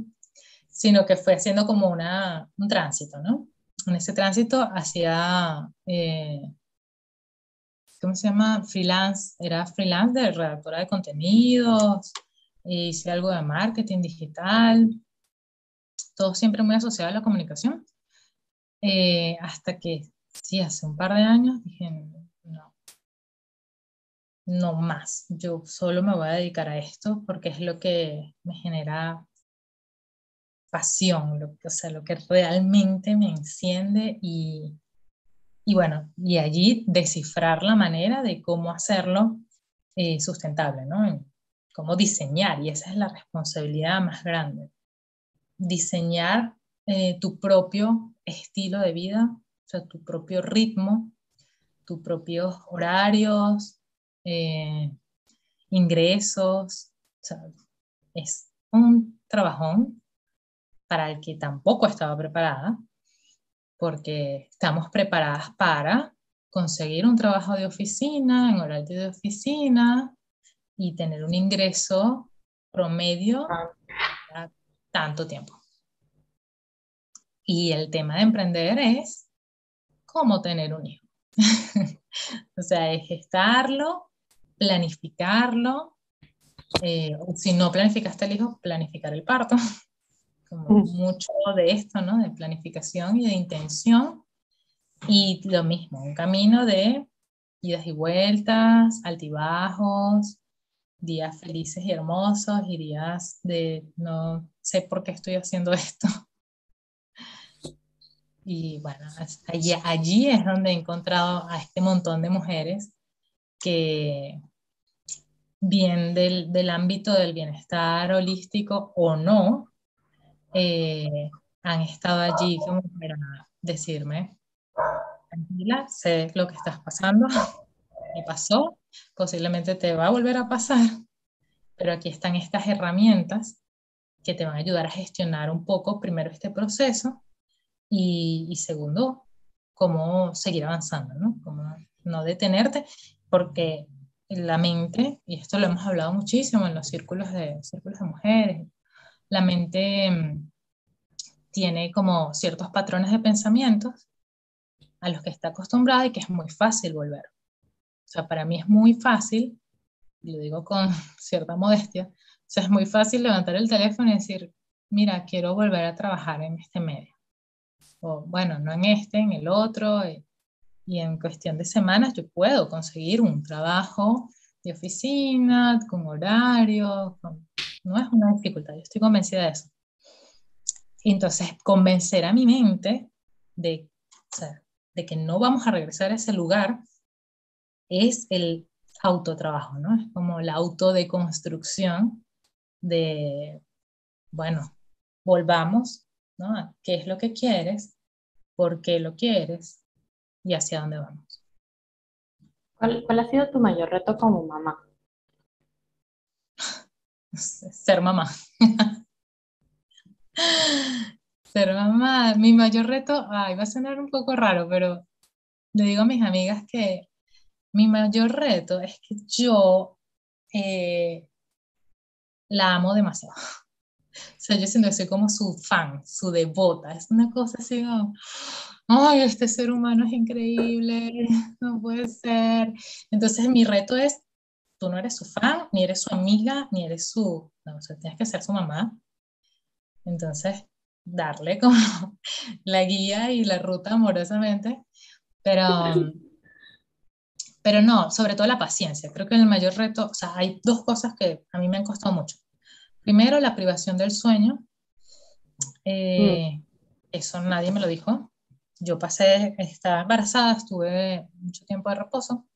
sino que fue haciendo como una, un tránsito, ¿no? En ese tránsito hacía, eh, ¿cómo se llama? Freelance, era freelance de redactora de contenidos, hice algo de marketing digital, todo siempre muy asociado a la comunicación, eh, hasta que, sí, hace un par de años dije, no más, yo solo me voy a dedicar a esto porque es lo que me genera pasión, lo, o sea, lo que realmente me enciende y, y bueno, y allí descifrar la manera de cómo hacerlo eh, sustentable, ¿no? Cómo diseñar, y esa es la responsabilidad más grande. Diseñar eh, tu propio estilo de vida, o sea, tu propio ritmo, tus propios horarios, eh, ingresos, o es un trabajón para el que tampoco estaba preparada, porque estamos preparadas para conseguir un trabajo de oficina, en horario de oficina y tener un ingreso promedio a tanto tiempo. Y el tema de emprender es cómo tener un hijo. o sea, es gestarlo, planificarlo, eh, si no planificaste el hijo, planificar el parto como mucho de esto, ¿no? De planificación y de intención. Y lo mismo, un camino de idas y vueltas, altibajos, días felices y hermosos y días de no sé por qué estoy haciendo esto. Y bueno, allí, allí es donde he encontrado a este montón de mujeres que, bien del, del ámbito del bienestar holístico o no, eh, han estado allí como para decirme, tranquila, sé lo que estás pasando, me pasó, posiblemente te va a volver a pasar, pero aquí están estas herramientas que te van a ayudar a gestionar un poco primero este proceso y, y segundo, cómo seguir avanzando, ¿no? Cómo no detenerte, porque la mente, y esto lo hemos hablado muchísimo en los círculos de, círculos de mujeres, la mente mm, tiene como ciertos patrones de pensamientos a los que está acostumbrada y que es muy fácil volver. O sea, para mí es muy fácil, y lo digo con cierta modestia, o sea, es muy fácil levantar el teléfono y decir, mira, quiero volver a trabajar en este medio. O bueno, no en este, en el otro. Y, y en cuestión de semanas yo puedo conseguir un trabajo de oficina, con horario, no es una dificultad, yo estoy convencida de eso. Entonces, convencer a mi mente de, de que no vamos a regresar a ese lugar es el autotrabajo, ¿no? Es como la autodeconstrucción de, bueno, volvamos, ¿no? ¿Qué es lo que quieres? ¿Por qué lo quieres? ¿Y hacia dónde vamos? ¿Cuál, cuál ha sido tu mayor reto como mamá? ser mamá. ser mamá, mi mayor reto, ay, va a sonar un poco raro, pero le digo a mis amigas que mi mayor reto es que yo eh, la amo demasiado. O sea, yo siento que soy como su fan, su devota. Es una cosa así como, ay, este ser humano es increíble, no puede ser. Entonces mi reto es tú no eres su fan, ni eres su amiga, ni eres su, no, o sea, tienes que ser su mamá. Entonces, darle como la guía y la ruta amorosamente, Pero, pero no, sobre todo la paciencia. Creo que el mayor reto, o sea, hay dos cosas que a mí me han costado mucho. Primero, la privación del sueño. Eh, mm. Eso nadie me lo dijo. Yo pasé, estaba embarazada, estuve mucho tiempo de reposo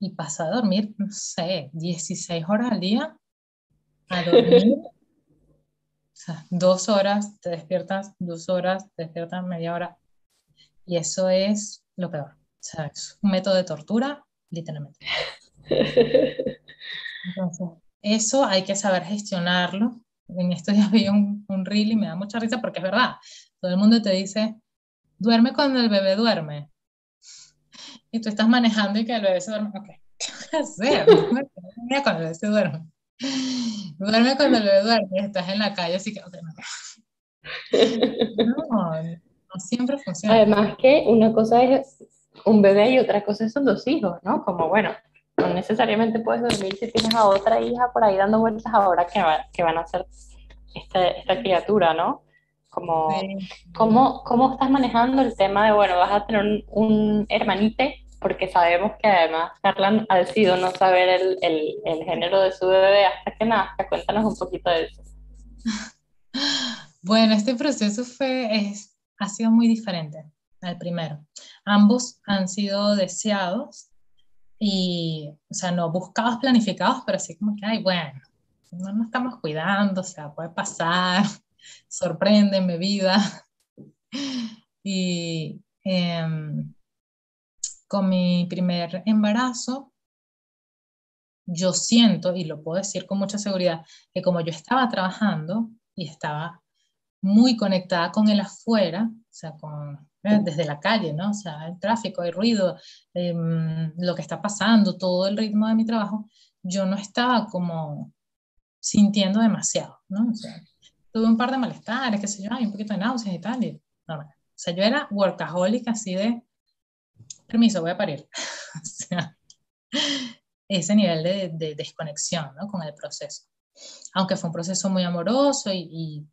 y pasé a dormir, no sé, 16 horas al día a dormir. o sea, dos horas te despiertas, dos horas te despiertas media hora. Y eso es lo peor. O sea, es un método de tortura, literalmente. Entonces, eso hay que saber gestionarlo. En estos días vi un, un reel y me da mucha risa porque es verdad. Todo el mundo te dice, duerme cuando el bebé duerme. Y tú estás manejando y que el bebé se duerme. Ok, ¿qué voy a hacer? Duerme cuando el bebé se duerme. Duerme cuando el bebé duerme. Estás en la calle, así que, okay, no. no, siempre funciona. Además que una cosa es un bebé y otra cosa son dos hijos, ¿no? Como, bueno, no necesariamente puedes dormir si tienes a otra hija por ahí dando vueltas ahora que, que van a ser esta, esta criatura, ¿no? Como, ¿cómo, ¿cómo, estás manejando el tema de, bueno, vas a tener un, un hermanite? Porque sabemos que además Carla ha decidido no saber el, el, el, género de su bebé hasta que nazca. Cuéntanos un poquito de eso. Bueno, este proceso fue, es, ha sido muy diferente al primero. Ambos han sido deseados y, o sea, no buscados, planificados, pero así como que, ay, bueno, no nos estamos cuidando, o sea, puede pasar, sorpréndeme vida. Y em, con mi primer embarazo, yo siento, y lo puedo decir con mucha seguridad, que como yo estaba trabajando y estaba muy conectada con el afuera, o sea, con, eh, desde la calle, ¿no? O sea, el tráfico, el ruido, em, lo que está pasando, todo el ritmo de mi trabajo, yo no estaba como sintiendo demasiado, ¿no? O sea, tuve un par de malestares, qué sé yo, hay un poquito de náuseas y tal, y no, o sea, yo era workaholic así de, permiso, voy a parir. o sea, ese nivel de, de, desconexión, ¿no? Con el proceso. Aunque fue un proceso muy amoroso y, y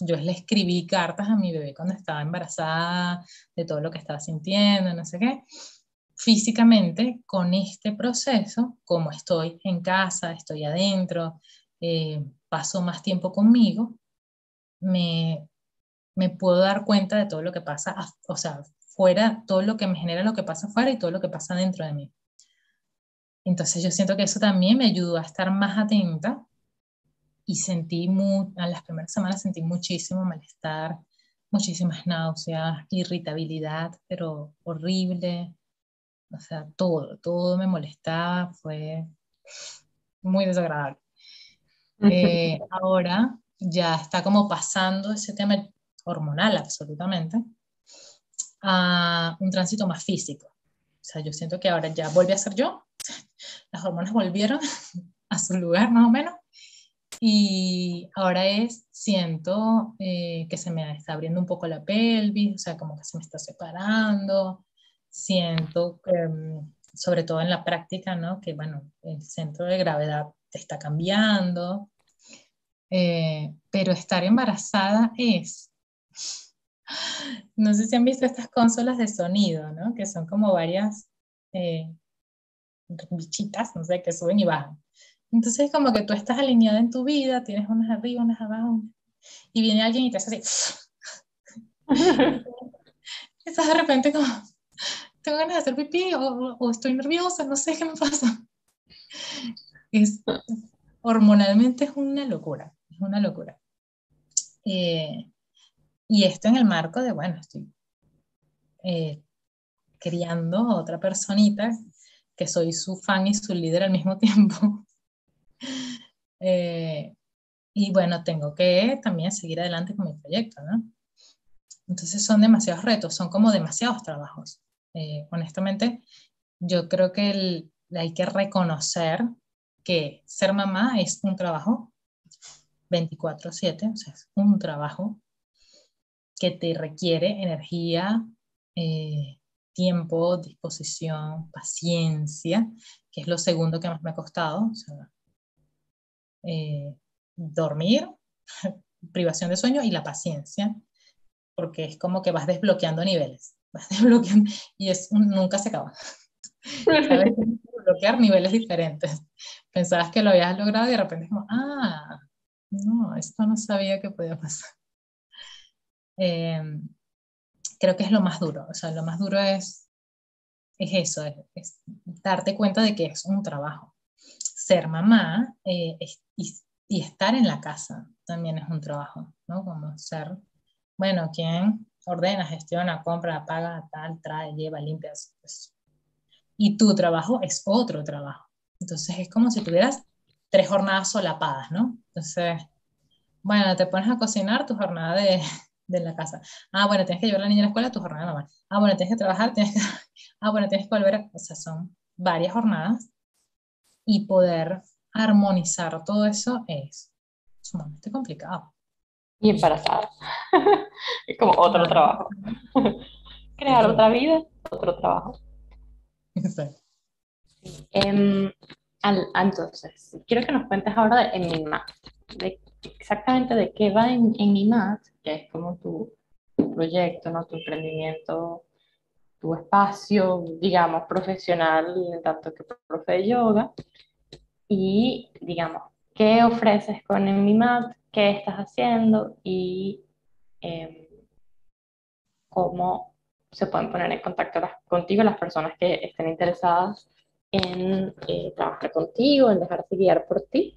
yo le escribí cartas a mi bebé cuando estaba embarazada, de todo lo que estaba sintiendo, no sé qué. Físicamente, con este proceso, como estoy en casa, estoy adentro, eh, paso más tiempo conmigo, me, puedo dar cuenta de todo lo que pasa, o sea, fuera, todo lo que me genera lo que pasa afuera y todo lo que pasa dentro de mí. Entonces yo siento que eso también me ayudó a estar más atenta y sentí, muy, a las primeras semanas sentí muchísimo malestar, muchísimas náuseas, irritabilidad, pero horrible. O sea, todo, todo me molestaba, fue muy desagradable. Eh, ahora ya está como pasando ese tema hormonal absolutamente a un tránsito más físico. O sea, yo siento que ahora ya volví a ser yo, las hormonas volvieron a su lugar más o menos, y ahora es, siento eh, que se me está abriendo un poco la pelvis, o sea, como que se me está separando, siento mm, sobre todo en la práctica, ¿no? Que, bueno, el centro de gravedad está cambiando, eh, pero estar embarazada es, no sé si han visto estas consolas de sonido, ¿no? Que son como varias eh, bichitas, no sé, que suben y bajan. Entonces, como que tú estás alineada en tu vida, tienes unas arriba, unas abajo, y viene alguien y te hace así. estás de repente como, tengo ganas de hacer pipí o, o, estoy nerviosa, no sé qué me pasa. Es, hormonalmente es una locura, una locura. Eh, y esto en el marco de, bueno, estoy eh, criando a otra personita que soy su fan y su líder al mismo tiempo. Eh, y bueno, tengo que también seguir adelante con mi proyecto. Entonces son demasiados retos, son como demasiados trabajos. Eh, honestamente, yo creo que hay que reconocer que ser mamá es un trabajo 24/7, o sea, es un trabajo que te requiere energía, eh, tiempo, disposición, paciencia, que es lo segundo que más me ha costado. O sea, eh, dormir, privación de sueño y la paciencia, porque es como que vas desbloqueando niveles. vas desbloqueando, y es, nunca se acaba. Sabes bloquear niveles diferentes. Pensabas que lo habías logrado y de repente es como, ah, no, esto no sabía que podía pasar. Em, creo que es lo más duro, o sea, lo más duro es, es eso, es, darte cuenta de que es un trabajo. Ser mamá eh, y, y, estar en la casa también es un trabajo, ¿no? Como ser, bueno, quien ordena, gestiona, compra, paga, tal, trae, lleva, limpia. Y tu trabajo es otro trabajo. Entonces es como si tuvieras tres jornadas solapadas, ¿no? Entonces, bueno, te pones a cocinar tu jornada de, de la casa. Ah, bueno, tienes que llevar a la niña a la escuela, tu jornada normal. Ah, bueno, tienes que trabajar, tienes que... Ah, bueno, tienes que volver a... O sea, son varias jornadas y poder armonizar todo eso es sumamente complicado. Y embarazada. es como otro trabajo. Crear otra vida, otro trabajo. Exacto. Em, entonces, quiero que nos cuentes ahora de Enigma, de exactamente de qué va en, que es como tu, proyecto, ¿no? tu emprendimiento, tu espacio, digamos, profesional, tanto que profe de yoga, y, digamos, qué ofreces con Enmimat, qué estás haciendo y em, cómo se pueden poner en contacto contigo las personas que estén interesadas en eh, trabajar contigo, en dejarse guiar por ti,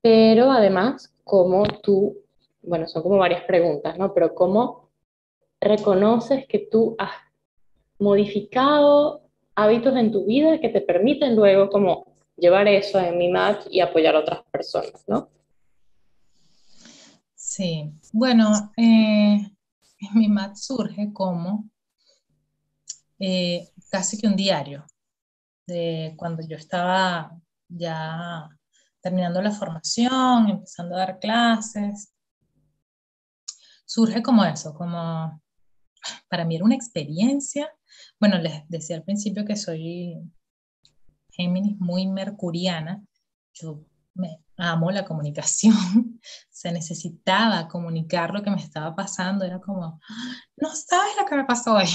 pero además, cómo tú, bueno, son como varias preguntas, ¿no? Pero cómo reconoces que tú has modificado hábitos en tu vida que te permiten luego como llevar eso en mi match y apoyar a otras personas, ¿no? Sí, bueno, eh, mi mat surge como eh, casi que un diario de cuando yo estaba ya terminando la formación, empezando a dar clases. Surge como eso, como para mí era una experiencia. Bueno, les decía al principio que soy Géminis muy mercuriana. Yo me amo la comunicación. Se necesitaba comunicar lo que me estaba pasando. Era como, no sabes lo que me pasó hoy.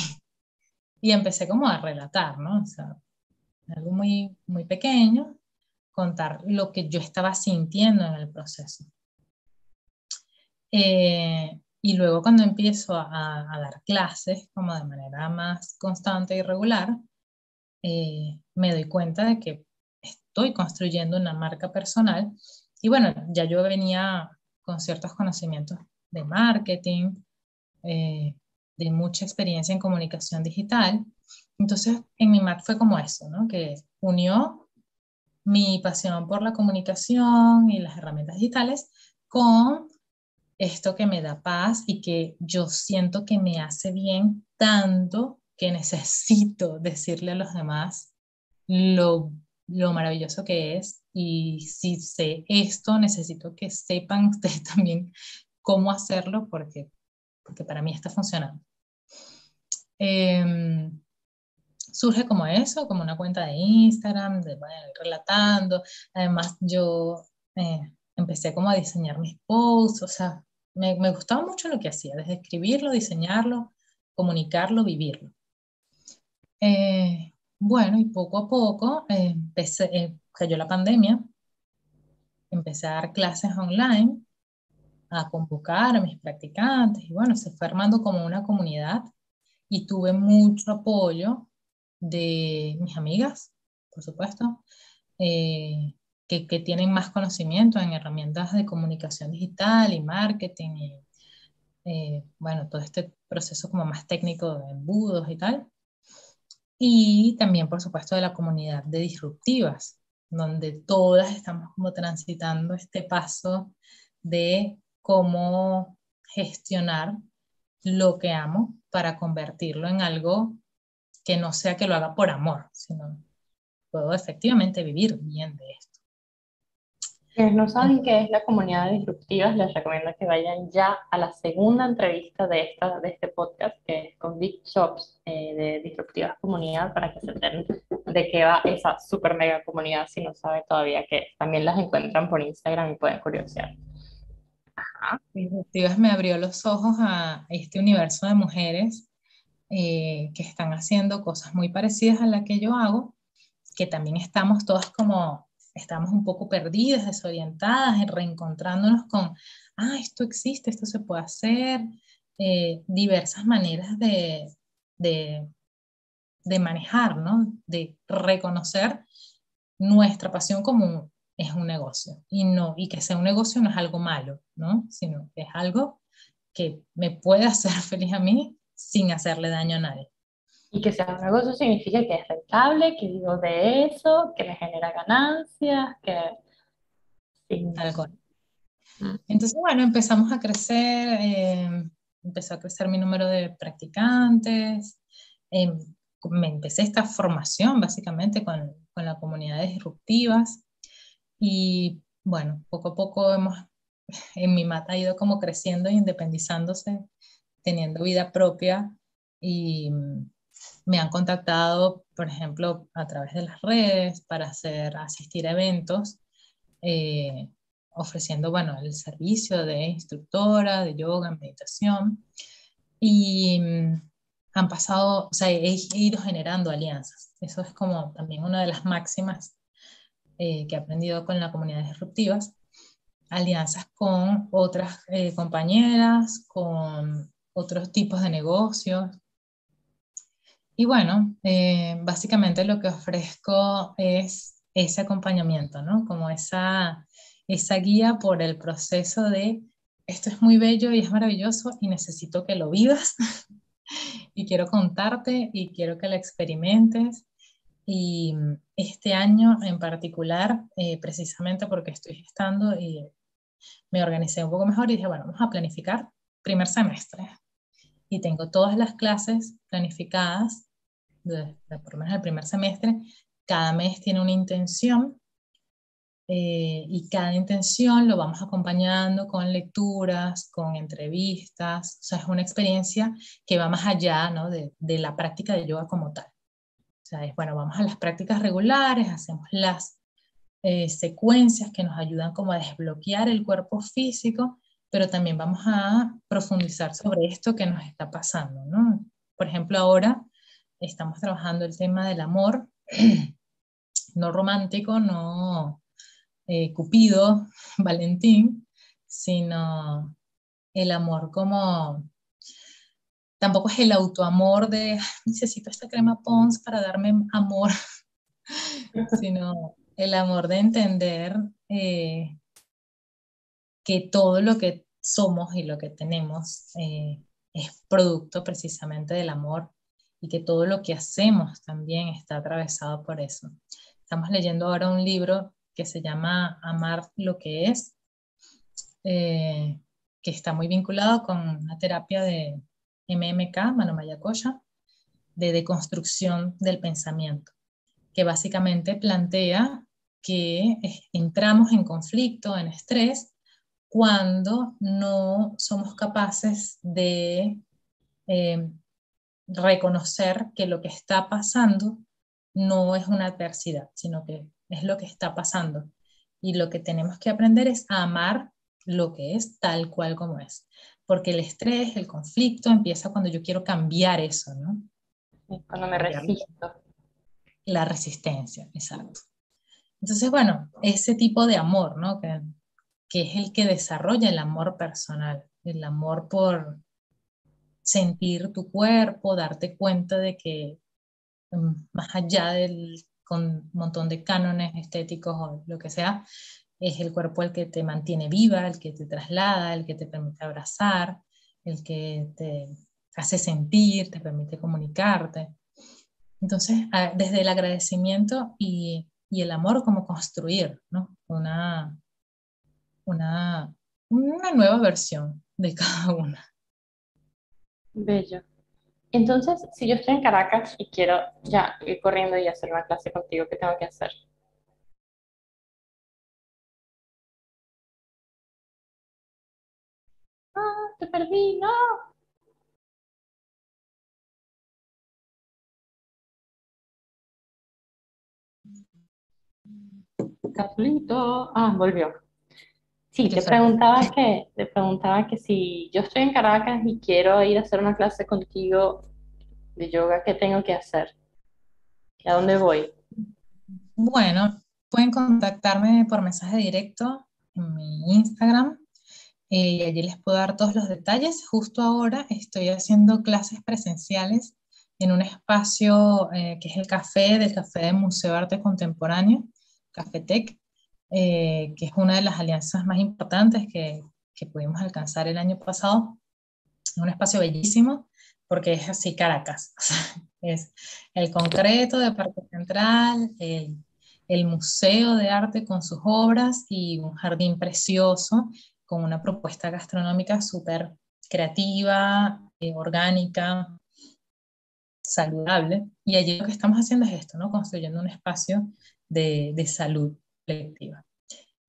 Y empecé como a relatar, ¿no? O sea, algo muy, muy pequeño, contar lo que yo estaba sintiendo en el proceso. Eh, y luego cuando empiezo a, dar clases como de manera más constante y regular, eh, me doy cuenta de que estoy construyendo una marca personal. Y bueno, ya yo venía con ciertos conocimientos de marketing, eh, de mucha experiencia en comunicación digital. Entonces, en mi Mac fue como eso, ¿no? Que unió mi pasión por la comunicación y las herramientas digitales con esto que me da paz y que yo siento que me hace bien tanto que necesito decirle a los demás lo, lo maravilloso que es y si sé esto, necesito que sepan ustedes también cómo hacerlo porque, porque para mí está funcionando. Em, surge como eso, como una cuenta de Instagram, de, bueno, relatando. Además, yo eh, empecé como a diseñar mis posts, o sea, me, me, gustaba mucho lo que hacía, desde escribirlo, diseñarlo, comunicarlo, vivirlo. Eh, bueno, y poco a poco eh, empecé, cayó la pandemia, empecé a dar clases online, a convocar a mis practicantes, y bueno, se fue armando como una comunidad y tuve mucho apoyo de mis amigas, por supuesto, eh, que, que, tienen más conocimiento en herramientas de comunicación digital y marketing y, eh, bueno, todo este proceso como más técnico de embudos y tal. Y también, por supuesto, de la comunidad de disruptivas, donde todas estamos como transitando este paso de cómo gestionar lo que amo para convertirlo en algo que no sea que lo haga por amor, sino puedo efectivamente vivir bien de esto. Quienes no saben qué es la comunidad de disruptivas, les recomiendo que vayan ya a la segunda entrevista de, esta, de este podcast, que es con Big Shops eh, de Disruptivas Comunidad, para que se enteren de qué va esa super mega comunidad, si no saben todavía que también las encuentran por Instagram y pueden curiosear. Disruptivas me abrió los ojos a este universo de mujeres eh, que están haciendo cosas muy parecidas a las que yo hago, que también estamos todas como, estamos un poco perdidas, desorientadas, reencontrándonos con, ah, esto existe, esto se puede hacer, eh, diversas maneras de, de, de manejar, ¿no? De reconocer nuestra pasión como es un negocio y no y que sea un negocio no es algo malo, ¿no? Sino que es algo que me puede hacer feliz a mí sin hacerle daño a nadie. Y que sea un negocio significa que es rentable, que vivo de eso, que me genera ganancias, que... Sí. Mm. Entonces, bueno, empezamos a crecer, eh, empezó a crecer mi número de practicantes, eh, me empecé esta formación básicamente con, con las comunidades disruptivas y bueno, poco a poco hemos, en mi mata ha ido como creciendo e independizándose, teniendo vida propia y me han contactado, por ejemplo, a través de las redes para hacer, asistir a eventos, eh, ofreciendo, bueno, el servicio de instructora, de yoga, meditación. Y han pasado, o sea, he, ido generando alianzas. Eso es como también una de las máximas eh, que he aprendido con la comunidad disruptivas. Alianzas con otras eh, compañeras, con otros tipos de negocios. Y bueno, eh, básicamente lo que ofrezco es ese acompañamiento, ¿no? Como esa, esa guía por el proceso de esto es muy bello y es maravilloso y necesito que lo vivas y quiero contarte y quiero que la experimentes. Y este año en particular, eh, precisamente porque estoy gestando y me organicé un poco mejor y dije, bueno, vamos a planificar primer semestre. Y tengo todas las clases planificadas, por lo menos el primer semestre. Cada mes tiene una intención eh, y cada intención lo vamos acompañando con lecturas, con entrevistas, o sea, es una experiencia que va más allá ¿no? de, de, la práctica de yoga como tal. O sea, es, bueno, vamos a las prácticas regulares, hacemos las eh, secuencias que nos ayudan como a desbloquear el cuerpo físico, pero también vamos a profundizar sobre esto que nos está pasando, ¿no? Por ejemplo, ahora estamos trabajando el tema del amor, no romántico, no eh, Cupido, Valentín, sino el amor como, tampoco es el autoamor de necesito esta crema Pons para darme amor, sino el amor de entender eh, que todo lo que somos y lo que tenemos eh, es producto precisamente del amor y que todo lo que hacemos también está atravesado por eso. Estamos leyendo ahora un libro que se llama Amar lo que es, eh, que está muy vinculado con una terapia de MMK, Manomaya Koya, de deconstrucción del pensamiento, que básicamente plantea que entramos en conflicto, en estrés, cuando no somos capaces de eh, reconocer que lo que está pasando no es una adversidad, sino que es lo que está pasando. Y lo que tenemos que aprender es a amar lo que es tal cual como es. Porque el estrés, el conflicto empieza cuando yo quiero cambiar eso, ¿no? Cuando me resisto. La resistencia, exacto. Entonces, bueno, ese tipo de amor, ¿no? Que, que es el que desarrolla el amor personal, el amor por sentir tu cuerpo, darte cuenta de que mm, más allá del con montón de cánones estéticos o lo que sea, es el cuerpo el que te mantiene viva, el que te traslada, el que te permite abrazar, el que te hace sentir, te permite comunicarte. Entonces, desde el agradecimiento y, y el amor, como construir ¿no? una, una, una nueva versión de cada una. Bello. Entonces, si yo estoy en Caracas y quiero ya ir corriendo y hacer una clase contigo, ¿qué tengo que hacer? Ah, te perdí, no. Carlito, ah, volvió. Sí, te preguntaba que, te preguntaba que si yo estoy en Caracas y quiero ir a hacer una clase contigo, de yoga, ¿qué tengo que hacer? ¿A dónde voy? Bueno, pueden contactarme por mensaje directo en mi Instagram eh, y allí les puedo dar todos los detalles. Justo ahora estoy haciendo clases presenciales en un espacio eh, que es el café del Café del Museo de Arte Contemporáneo, Cafetec, eh, que es una de las alianzas más importantes que, que pudimos alcanzar el año pasado. Es un espacio bellísimo porque es así Caracas. es el concreto de Parque Central, el, el Museo de Arte con sus obras y un jardín precioso con una propuesta gastronómica súper creativa, eh, orgánica, saludable. Y allí lo que estamos haciendo es esto, ¿no? Construyendo un espacio de, de salud colectiva.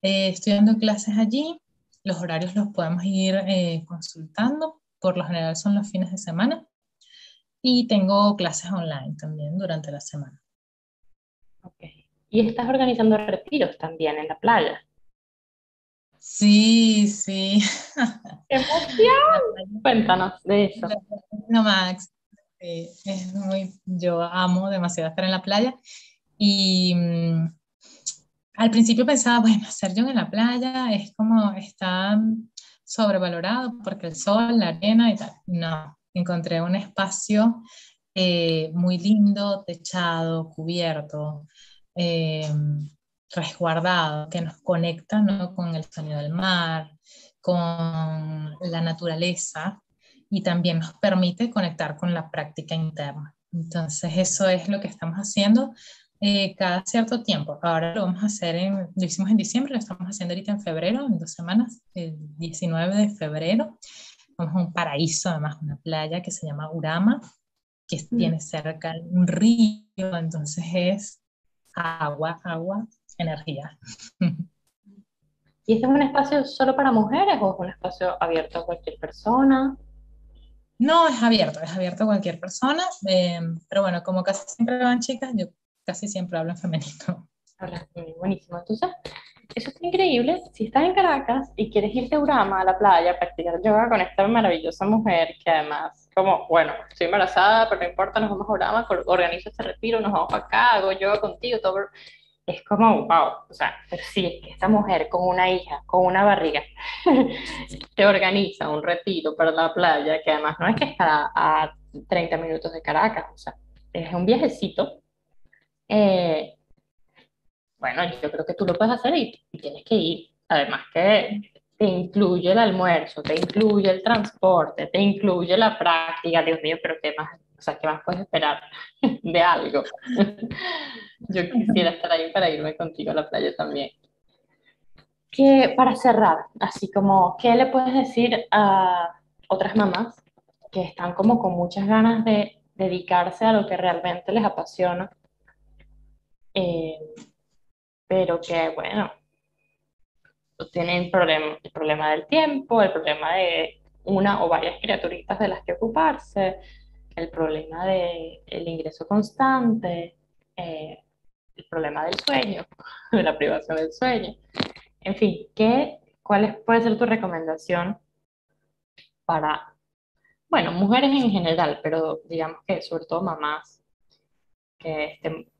Eh, estoy dando clases allí, los horarios los podemos ir eh, consultando, por lo general son los fines de semana. Y tengo clases online también durante la semana. Ok. ¿Y estás organizando retiros también en la playa? Sí, sí. ¡Qué emoción! Cuéntanos de eso. No, Max. es muy, yo amo demasiado estar en la playa y mm, al principio pensaba, bueno, hacer yoga en la playa es como está sobrevalorado porque el sol, la arena y tal. No, encontré un espacio eh, muy lindo, techado, cubierto, eh, resguardado que nos conecta ¿no? con el sonido del mar, con la naturaleza y también nos permite conectar con la práctica interna. Entonces eso es lo que estamos haciendo eh, cada cierto tiempo. Ahora lo vamos a hacer, en, lo hicimos en diciembre, lo estamos haciendo ahorita en febrero, en dos semanas, el 19 de febrero. Vamos a un paraíso, además una playa que se llama Urama, que mm. tiene cerca un río, entonces es agua, agua, energía. ¿Y este es un espacio solo para mujeres o es un espacio abierto a cualquier persona? No, es abierto, es abierto a cualquier persona, eh, pero bueno, como casi siempre van chicas, yo casi siempre hablo en femenino. Hablas buenísimo. Entonces, eso es increíble. Si estás en Caracas y quieres irte a Urama, a la playa, a practicar yoga con esta maravillosa mujer que además, como, bueno, estoy embarazada, pero no importa, nos vamos a Urama, organizo este retiro, nos vamos acá, hago yoga contigo, todo es como, wow, o sea, pero sí, es que esta mujer con una hija, con una barriga, te organiza un retiro para la playa, que además no es que está a 30 minutos de Caracas, o sea, es un viajecito. Eh, bueno, yo creo que tú lo puedes hacer y, tienes que ir. Además que te incluye el almuerzo, te incluye el transporte, te incluye la práctica, Dios mío, pero ¿qué más? O sea, ¿qué más puedes esperar de algo? Yo quisiera estar ahí para irme contigo a la playa también. Que para cerrar, así como, ¿qué le puedes decir a otras mamás que están como con muchas ganas de dedicarse a lo que realmente les apasiona? Eh, pero que, bueno, tienen problema, el problema del tiempo, el problema de una o varias criaturitas de las que ocuparse, el problema del el ingreso constante, eh, el problema del sueño, de la privación del sueño. En fin, ¿qué, ¿cuál puede ser tu recomendación para, bueno, mujeres en general, pero digamos que sobre todo mamás que estén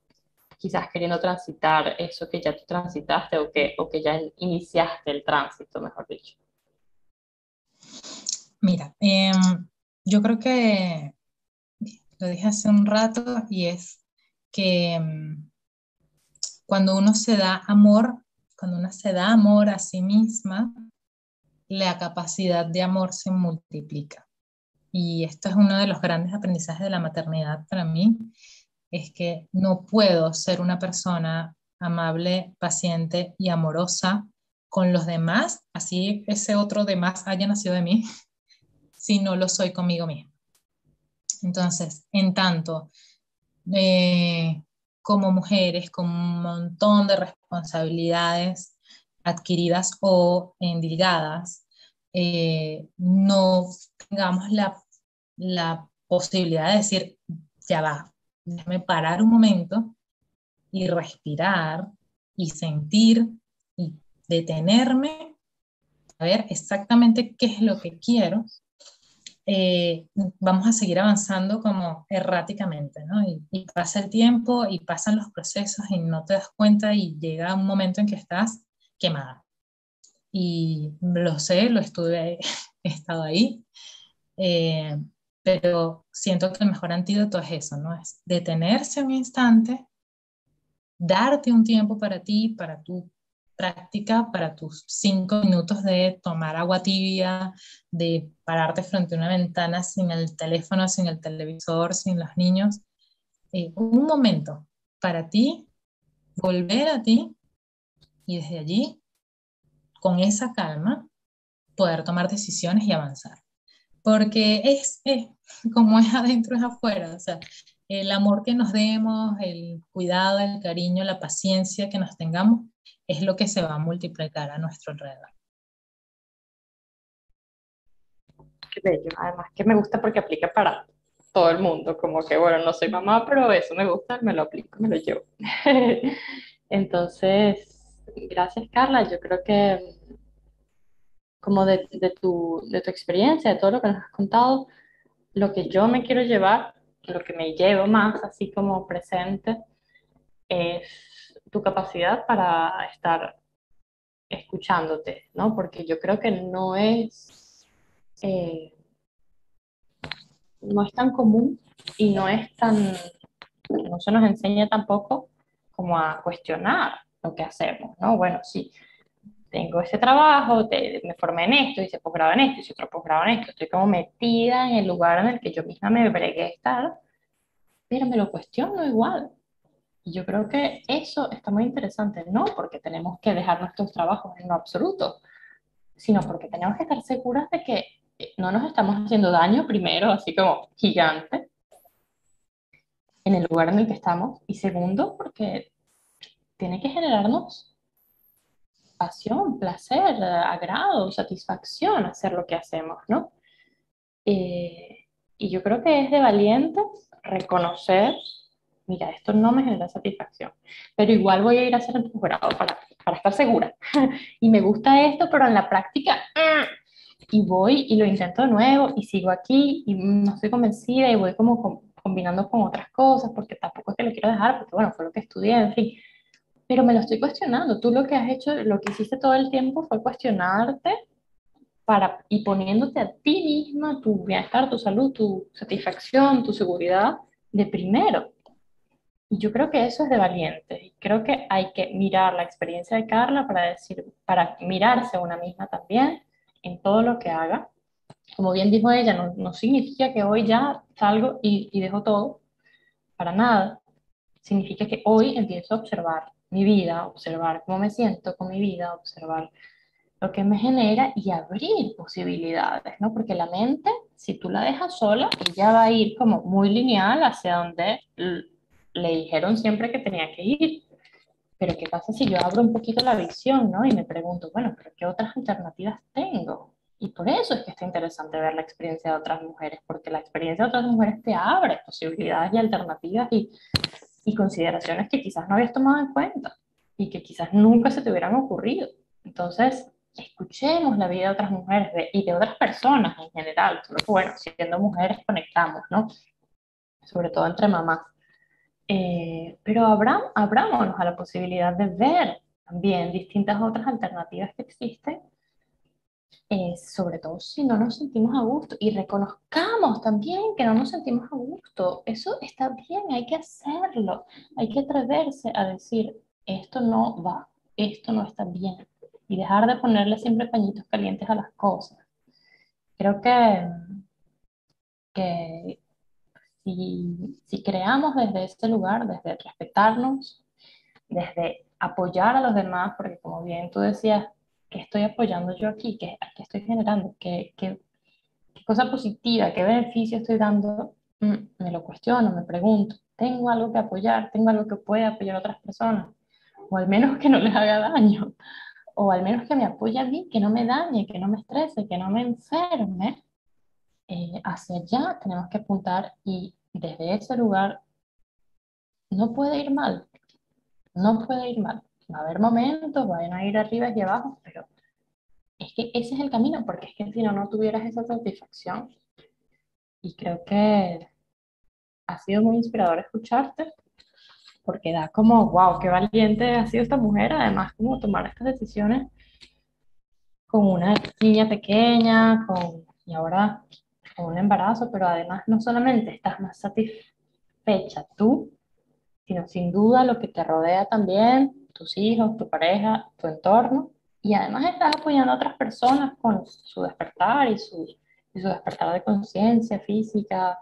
quizás queriendo transitar eso que ya tú transitaste o que, o que ya iniciaste el tránsito, mejor dicho? Mira, em, yo creo que lo dije hace un rato y es que em, cuando uno se da amor, cuando uno se da amor a sí misma, la capacidad de amor se multiplica. Y esto es uno de los grandes aprendizajes de la maternidad para mí, es que no puedo ser una persona amable, paciente y amorosa con los demás, así ese otro demás haya nacido de mí, si no lo soy conmigo misma. Entonces, en tanto, eh, como mujeres, con un montón de responsabilidades adquiridas o endilgadas, eh, no tengamos la, la posibilidad de decir, ya va, déjame parar un momento y respirar y sentir y detenerme, a ver exactamente qué es lo que quiero eh, vamos a seguir avanzando como erráticamente, ¿no? Y, y, pasa el tiempo y pasan los procesos y no te das cuenta y llega un momento en que estás quemada. Y lo sé, lo estuve, he estado ahí, eh, pero siento que el mejor antídoto es eso, ¿no? Es detenerse un instante, darte un tiempo para ti, para tu práctica, para tus cinco minutos de tomar agua tibia, de pararte frente a una ventana sin el teléfono, sin el televisor, sin los niños. Eh, un momento para ti, volver a ti y desde allí, con esa calma, poder tomar decisiones y avanzar. Porque es, es como es adentro, es afuera. O sea, el amor que nos demos, el cuidado, el cariño, la paciencia que nos tengamos, es lo que se va a multiplicar a nuestro alrededor. Qué bello. Además que me gusta porque aplica para todo el mundo. Como que, bueno, no soy mamá, pero eso me gusta, me lo aplico, me lo llevo. Entonces, gracias Carla. Yo creo que como de, de, tu, de tu experiencia, de todo lo que nos has contado, lo que yo me quiero llevar, lo que me llevo más así como presente, es tu capacidad para estar escuchándote, ¿no? Porque yo creo que no es, eh, no es tan común y no es tan, no se nos enseña tampoco como a cuestionar lo que hacemos, ¿no? Bueno, sí, tengo ese trabajo, me formé en esto, hice posgrado en esto, hice otro posgrado en esto, estoy como metida en el lugar en el que yo misma me bregué estar, pero me lo cuestiono igual. Y yo creo que eso está muy interesante, no porque tenemos que dejar nuestros trabajos en lo absoluto, sino porque tenemos que estar seguras de que eh, no nos estamos haciendo daño primero, así como gigante, en el lugar en el que estamos, y segundo, porque tiene que generarnos pasión, placer, agrado, satisfacción hacer lo que hacemos, ¿no? Eh, y yo creo que es de valientes reconocer mira, esto no me genera satisfacción, pero igual voy a ir a hacer el posgrado para, para estar segura. y me gusta esto, pero en la práctica, y voy y lo intento de nuevo y sigo aquí y no estoy convencida y voy como combinando con otras cosas porque tampoco es que lo quiero dejar, porque bueno, fue lo que estudié, en fin. Pero me lo estoy cuestionando. Tú lo que has hecho, lo que hiciste todo el tiempo fue cuestionarte para, y poniéndote a ti misma tu bienestar, tu salud, tu satisfacción, tu seguridad de primero. Y yo creo que eso es de valiente. Y creo que hay que mirar la experiencia de Carla para decir, para mirarse una misma también en todo lo que haga. Como bien dijo ella, no, no significa que hoy ya salgo y, y dejo todo, para nada. Significa que hoy empiezo a observar mi vida, observar cómo me siento con mi vida, observar lo que me genera y abrir posibilidades, ¿no? Porque la mente, si tú la dejas sola, ella va a ir como muy lineal hacia donde le dijeron siempre que tenía que ir. Pero ¿qué pasa si yo abro un poquito la visión, ¿no? Y me pregunto, bueno, ¿pero qué otras alternativas tengo? Y por eso es que está interesante ver la experiencia de otras mujeres, porque la experiencia de otras mujeres te abre posibilidades y alternativas y, y consideraciones que quizás no habías tomado en cuenta y que quizás nunca se te hubieran ocurrido. Entonces, escuchemos la vida de otras mujeres y de otras personas en general. Solo que, bueno, siendo mujeres conectamos, ¿no? Sobre todo entre mamás. Eh, pero abrámonos a la posibilidad de ver también distintas otras alternativas que existen, eh, sobre todo si no nos sentimos a gusto y reconozcamos también que no nos sentimos a gusto. Eso está bien, hay que hacerlo, hay que atreverse a decir, esto no va, esto no está bien y dejar de ponerle siempre pañitos calientes a las cosas. Creo que, que si, si creamos desde este lugar, desde respetarnos, desde apoyar a los demás, porque como bien tú decías, ¿qué estoy apoyando yo aquí? ¿Qué, qué estoy generando? ¿Qué, qué, qué cosa positiva? ¿Qué beneficio estoy dando? Mm, me lo cuestiono, me pregunto, ¿tengo algo que apoyar? ¿Tengo algo que pueda apoyar a otras personas? O al menos que no les haga daño. O al menos que me apoye a mí, que no me dañe, que no me estrese, que no me enferme. Eh, hacia allá tenemos que apuntar y desde ese lugar no puede ir mal, no puede ir mal. Va a haber momentos, van a ir arriba y abajo, pero es que ese es el camino, porque es que si no, no tuvieras esa satisfacción. Y creo que ha sido muy inspirador escucharte porque da como, wow, qué valiente ha sido esta mujer, además como tomar estas decisiones con una niña pequeña, con, y ahora con un embarazo, pero además no solamente estás más satisfecha tú, sino sin duda lo que te rodea también, tus hijos, tu pareja, tu entorno, y además estás apoyando a otras personas con su despertar y su, y su despertar de conciencia física,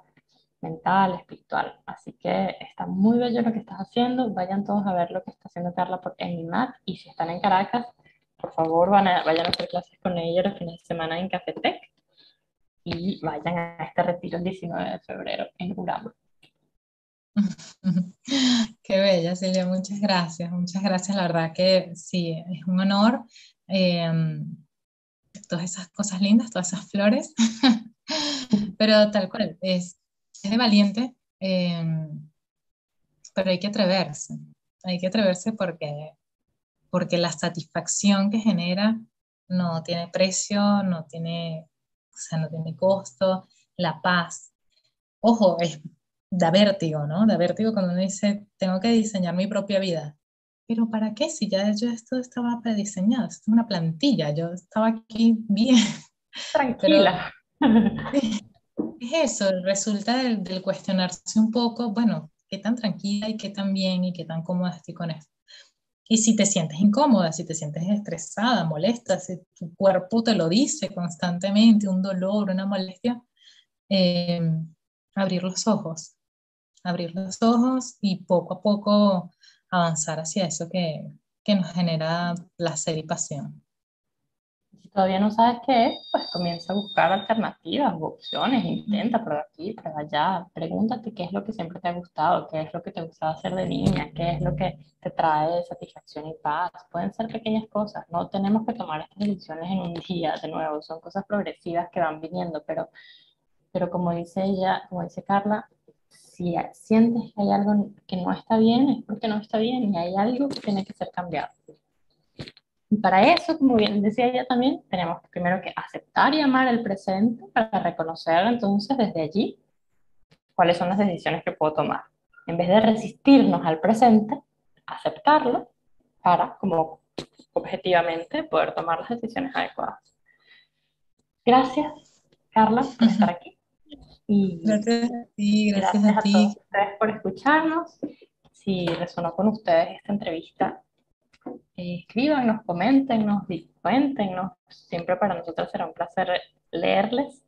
mental, espiritual. Así que está muy bello lo que estás haciendo. Vayan todos a ver lo que está haciendo Carla por Enimat. Y si están en Caracas, por favor, van a, vayan a hacer clases con ella los fines de semana en Cafetec. Y vayan a este retiro el 19 de febrero en Urama. Qué bella, Silvia. Muchas gracias. Muchas gracias. La verdad que sí, es un honor. Em, todas esas cosas lindas, todas esas flores. Pero tal cual, es es de valiente, em, pero hay que atreverse. Hay que atreverse porque, porque la satisfacción que genera no tiene precio, no tiene, o sea, no tiene costo, la paz. Ojo, es, da vértigo, ¿no? Da vértigo cuando uno dice, tengo que diseñar mi propia vida. Pero ¿para qué? Si ya yo esto estaba prediseñado, esto es una plantilla, yo estaba aquí bien. Tranquila. es eso, resulta del, cuestionarse un poco, bueno, qué tan tranquila y qué tan bien y qué tan cómoda estoy con esto. Y si te sientes incómoda, si te sientes estresada, molesta, si tu cuerpo te lo dice constantemente, un dolor, una molestia, em, abrir los ojos, abrir los ojos y poco a poco avanzar hacia eso que, que nos genera placer y pasión. Todavía no sabes qué es, pues comienza a buscar alternativas opciones, intenta por aquí, por allá, pregúntate qué es lo que siempre te ha gustado, qué es lo que te gustaba hacer de niña, qué es lo que te trae satisfacción y paz. Pueden ser pequeñas cosas, no tenemos que tomar estas decisiones en un día, de nuevo, son cosas progresivas que van viniendo, pero, pero como dice ella, como dice Carla, si sientes que hay algo que no está bien, es porque no está bien y hay algo que tiene que ser cambiado. Y para eso, como bien decía ella también, tenemos primero que aceptar y amar el presente para reconocer entonces desde allí cuáles son las decisiones que puedo tomar. En vez de resistirnos al presente, aceptarlo para, como objetivamente, poder tomar las decisiones adecuadas. Gracias, Carla, por estar aquí. Y gracias a ti, gracias, a, ti. todos ustedes por escucharnos. Si resonó con ustedes esta entrevista, eh, escríbanos, coméntenos, cuéntenos. Siempre para nosotros será un placer leerles.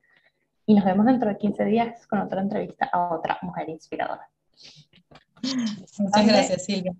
Y nos vemos dentro de 15 días con otra entrevista a otra mujer inspiradora. Muchas gracias, Silvia.